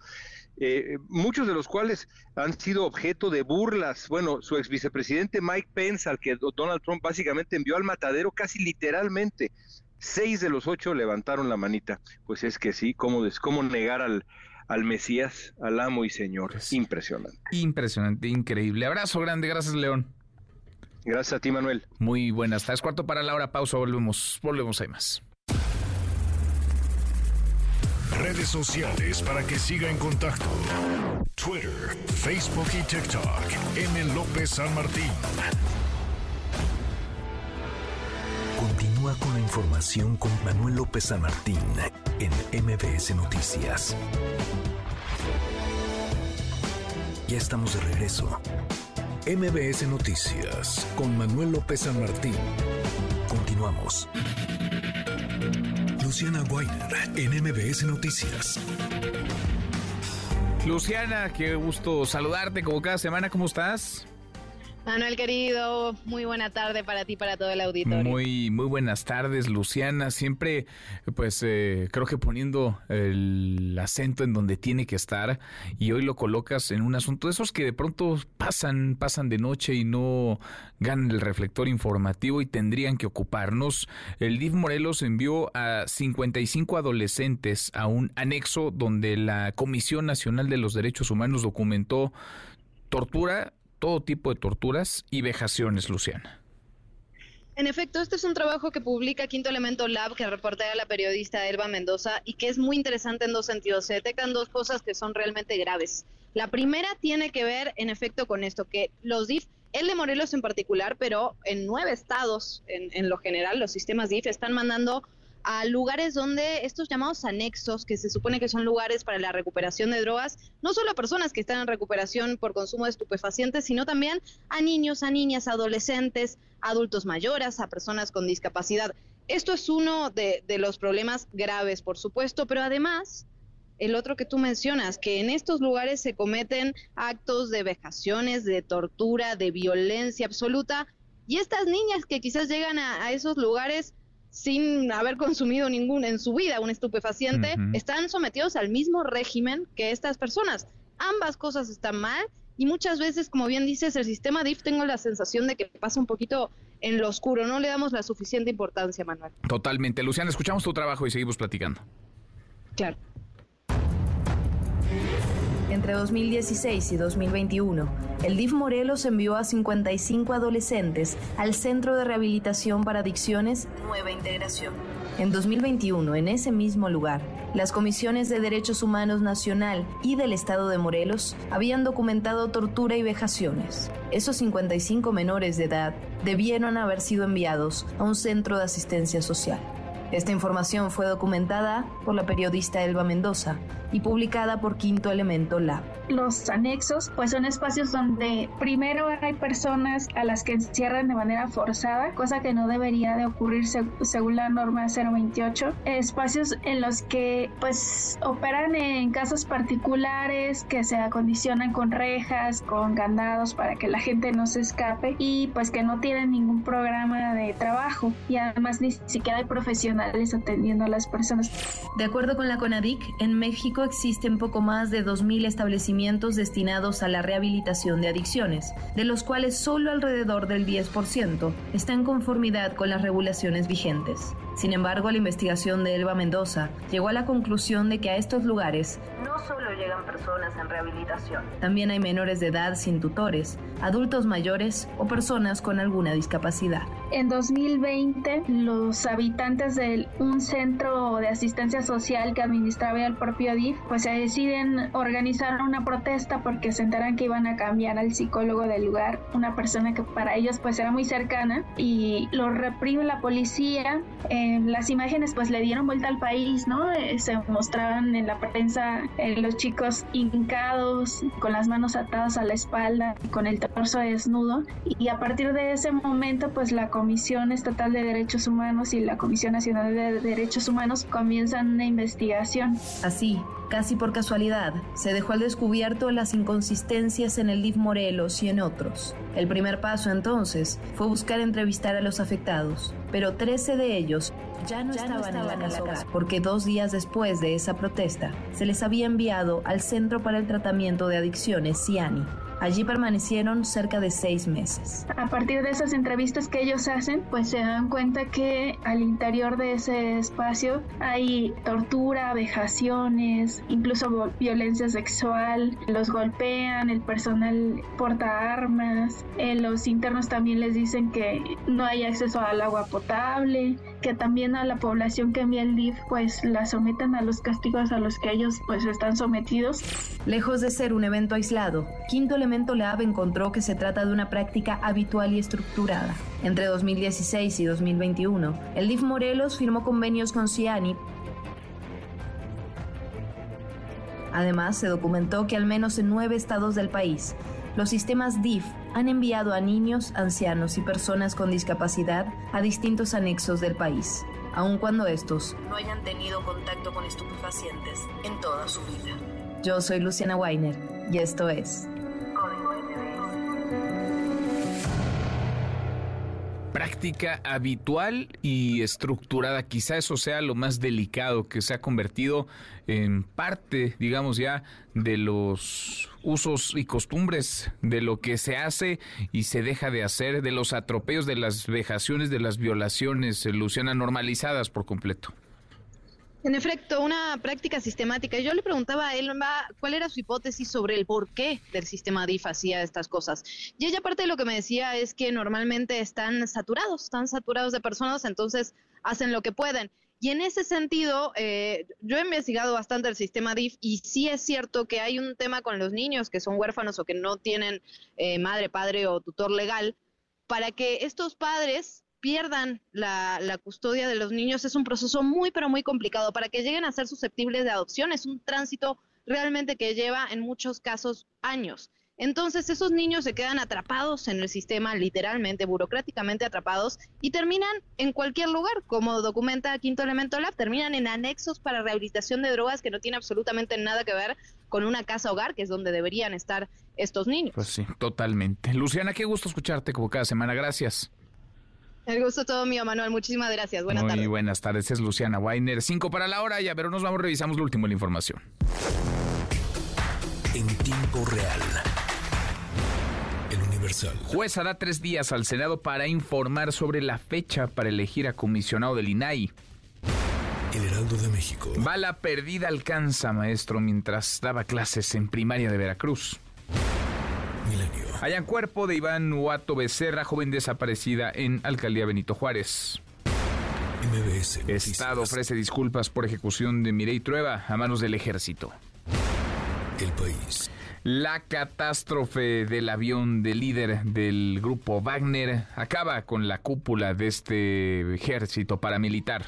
eh, muchos de los cuales han sido objeto de burlas. Bueno, su ex vicepresidente Mike Pence, al que Donald Trump básicamente envió al matadero casi literalmente, Seis de los ocho levantaron la manita. Pues es que sí, ¿cómo, cómo negar al, al Mesías, al amo y Señor? Es impresionante. Impresionante, increíble. Abrazo grande, gracias León. Gracias a ti, Manuel. Muy buenas tardes. Cuarto para la hora, pausa, volvemos, volvemos, hay más. Redes sociales para que siga en contacto: Twitter, Facebook y TikTok. M. López San Martín. Continúa con la información con Manuel López San Martín en MBS Noticias. Ya estamos de regreso. MBS Noticias con Manuel López San Martín. Continuamos. Luciana Weiner en MBS Noticias. Luciana, qué gusto saludarte como cada semana. ¿Cómo estás? Manuel querido, muy buena tarde para ti, para todo el auditorio. Muy, muy buenas tardes, Luciana. Siempre, pues, eh, creo que poniendo el acento en donde tiene que estar y hoy lo colocas en un asunto de esos que de pronto pasan, pasan de noche y no ganan el reflector informativo y tendrían que ocuparnos. El DIF Morelos envió a 55 adolescentes a un anexo donde la Comisión Nacional de los Derechos Humanos documentó tortura todo tipo de torturas y vejaciones, Luciana. En efecto, este es un trabajo que publica Quinto Elemento Lab, que reportea la periodista Elba Mendoza, y que es muy interesante en dos sentidos. Se detectan dos cosas que son realmente graves. La primera tiene que ver, en efecto, con esto, que los DIF, el de Morelos en particular, pero en nueve estados, en, en lo general, los sistemas DIF están mandando a lugares donde estos llamados anexos, que se supone que son lugares para la recuperación de drogas, no solo a personas que están en recuperación por consumo de estupefacientes, sino también a niños, a niñas, adolescentes, adultos mayores, a personas con discapacidad. Esto es uno de, los problemas graves, por supuesto, pero además el otro que tú mencionas, que en estos lugares se cometen actos de vejaciones, de tortura, de violencia absoluta, y estas niñas que quizás llegan a, a esos lugares sin haber consumido ningún en su vida un estupefaciente, están sometidos al mismo régimen que estas personas. Ambas cosas están mal y muchas veces, como bien dices, el sistema DIF tengo la sensación de que pasa un poquito en lo oscuro, no le damos la suficiente importancia, Manuel. Totalmente. Luciana, escuchamos tu trabajo y seguimos platicando. Claro. Entre 2016 y 2021, el DIF Morelos envió a 55 adolescentes al Centro de Rehabilitación para Adicciones Nueva Integración. En 2021, en ese mismo lugar, las comisiones de Derechos Humanos Nacional y del Estado de Morelos habían documentado tortura y vejaciones. Esos 55 menores de edad debieron haber sido enviados a un centro de asistencia social. Esta información fue documentada por la periodista Elba Mendoza y publicada por Quinto Elemento Lab. Los anexos pues son espacios donde primero hay personas a las que encierran de manera forzada, cosa que no debería de ocurrir según la norma 028. Espacios en los que pues operan en casos particulares que se acondicionan con rejas, con candados para que la gente no se escape y pues que no tienen ningún programa de trabajo y además ni siquiera hay profesionales atendiendo a las personas. De acuerdo con la CONADIC, en México existen poco más de 2.000 establecimientos destinados a la rehabilitación de adicciones, de los cuales solo alrededor del 10% está en conformidad con las regulaciones vigentes. Sin embargo, la investigación de Elba Mendoza llegó a la conclusión de que a estos lugares no solo llegan personas en rehabilitación, también hay menores de edad sin tutores, adultos mayores o personas con alguna discapacidad. En 2020, los habitantes de un centro de asistencia social que administraba el propio DIF, pues se deciden organizar una protesta porque se enteran que iban a cambiar al psicólogo del lugar, una persona que para ellos pues era muy cercana y lo reprime la policía. Eh, las imágenes pues le dieron vuelta al país, ¿no? Eh, se mostraban en la prensa eh, los chicos hincados, con las manos atadas a la espalda, con el torso desnudo y a partir de ese momento pues la Comisión Estatal de Derechos Humanos y la Comisión Nacional de Derechos Humanos comienzan una investigación. Así, casi por casualidad, se dejó al descubierto las inconsistencias en el DIF Morelos y en otros. El primer paso entonces fue buscar entrevistar a los afectados, pero 13 de ellos ya no, estaban, en la casa hogar, porque dos días después de esa protesta se les había enviado al Centro para el Tratamiento de Adicciones, CIANI, Allí permanecieron cerca de seis meses. A partir de esas entrevistas que ellos hacen, pues se dan cuenta que al interior de ese espacio hay tortura, vejaciones, incluso violencia sexual, los golpean, el personal porta armas, eh, los internos también les dicen que no hay acceso al agua potable, que también a la población que envía el DIF pues la someten a los castigos a los que ellos pues están sometidos. Lejos de ser un evento aislado, Quinto Elemento Lab encontró que se trata de una práctica habitual y estructurada. Entre 2016 y 2021, el DIF Morelos firmó convenios con Ciani Además, se documentó que al menos en nueve estados del país, los sistemas DIF han enviado a niños, ancianos y personas con discapacidad a distintos anexos del país, aun cuando estos no hayan tenido contacto con estupefacientes en toda su vida. Yo soy Luciana Weiner y esto es práctica habitual y estructurada. Quizá eso sea lo más delicado, que se ha convertido en parte, digamos ya, de los usos y costumbres, de lo que se hace y se deja de hacer, de los atropellos, de las vejaciones, de las violaciones, eh, Luciana, normalizadas por completo. En efecto, una práctica sistemática. Yo le preguntaba a Elma cuál era su hipótesis sobre el por qué del sistema DIF hacía estas cosas. Y ella parte de lo que me decía es que normalmente están saturados, están saturados de personas, entonces hacen lo que pueden. Y en ese sentido, eh, yo he investigado bastante el sistema DIF y sí es cierto que hay un tema con los niños que son huérfanos o que no tienen eh, madre, padre o tutor legal, para que estos padres pierdan la, custodia de los niños es un proceso muy, pero muy complicado. Para que lleguen a ser susceptibles de adopción es un tránsito realmente que lleva en muchos casos años. Entonces esos niños se quedan atrapados en el sistema, literalmente, burocráticamente atrapados, y terminan en cualquier lugar, como documenta Quinto Elemento Lab, terminan en anexos para rehabilitación de drogas que no tiene absolutamente nada que ver con una casa hogar, que es donde deberían estar estos niños. Pues sí, totalmente. Luciana, qué gusto escucharte como cada semana. Gracias. El gusto todo mío, Manuel. Muchísimas gracias. Buenas tardes. Muy buenas tardes. Es Luciana Weiner. Cinco para la hora. Ya, pero nos vamos, revisamos lo último de la información. En tiempo real. El Universal. Jueza da tres días al Senado para informar sobre la fecha para elegir a comisionado del INAI. El Heraldo de México. Bala perdida alcanza, maestro, mientras daba clases en primaria de Veracruz. Hayan cuerpo de Iván Huato Becerra, joven desaparecida en Alcaldía Benito Juárez. Estado ofrece disculpas por ejecución de Mirey Trueba a manos del ejército. El país. La catástrofe del avión del líder del grupo Wagner acaba con la cúpula de este ejército paramilitar.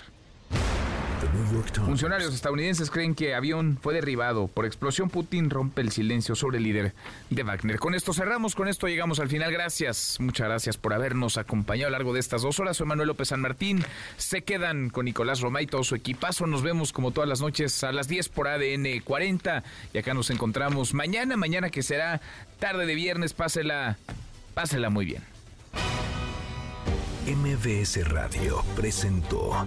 Funcionarios estadounidenses creen que avión fue derribado por explosión. Putin rompe el silencio sobre el líder de Wagner. Con esto cerramos, con esto llegamos al final. Gracias, muchas gracias por habernos acompañado a lo largo de estas dos horas. Soy Manuel López San Martín. Se quedan con Nicolás Roma y todo su equipazo. Nos vemos como todas las noches a las 10 por ADN 40. Y acá nos encontramos mañana, mañana que será tarde de viernes. Pásela, pásela muy bien. MBS Radio presentó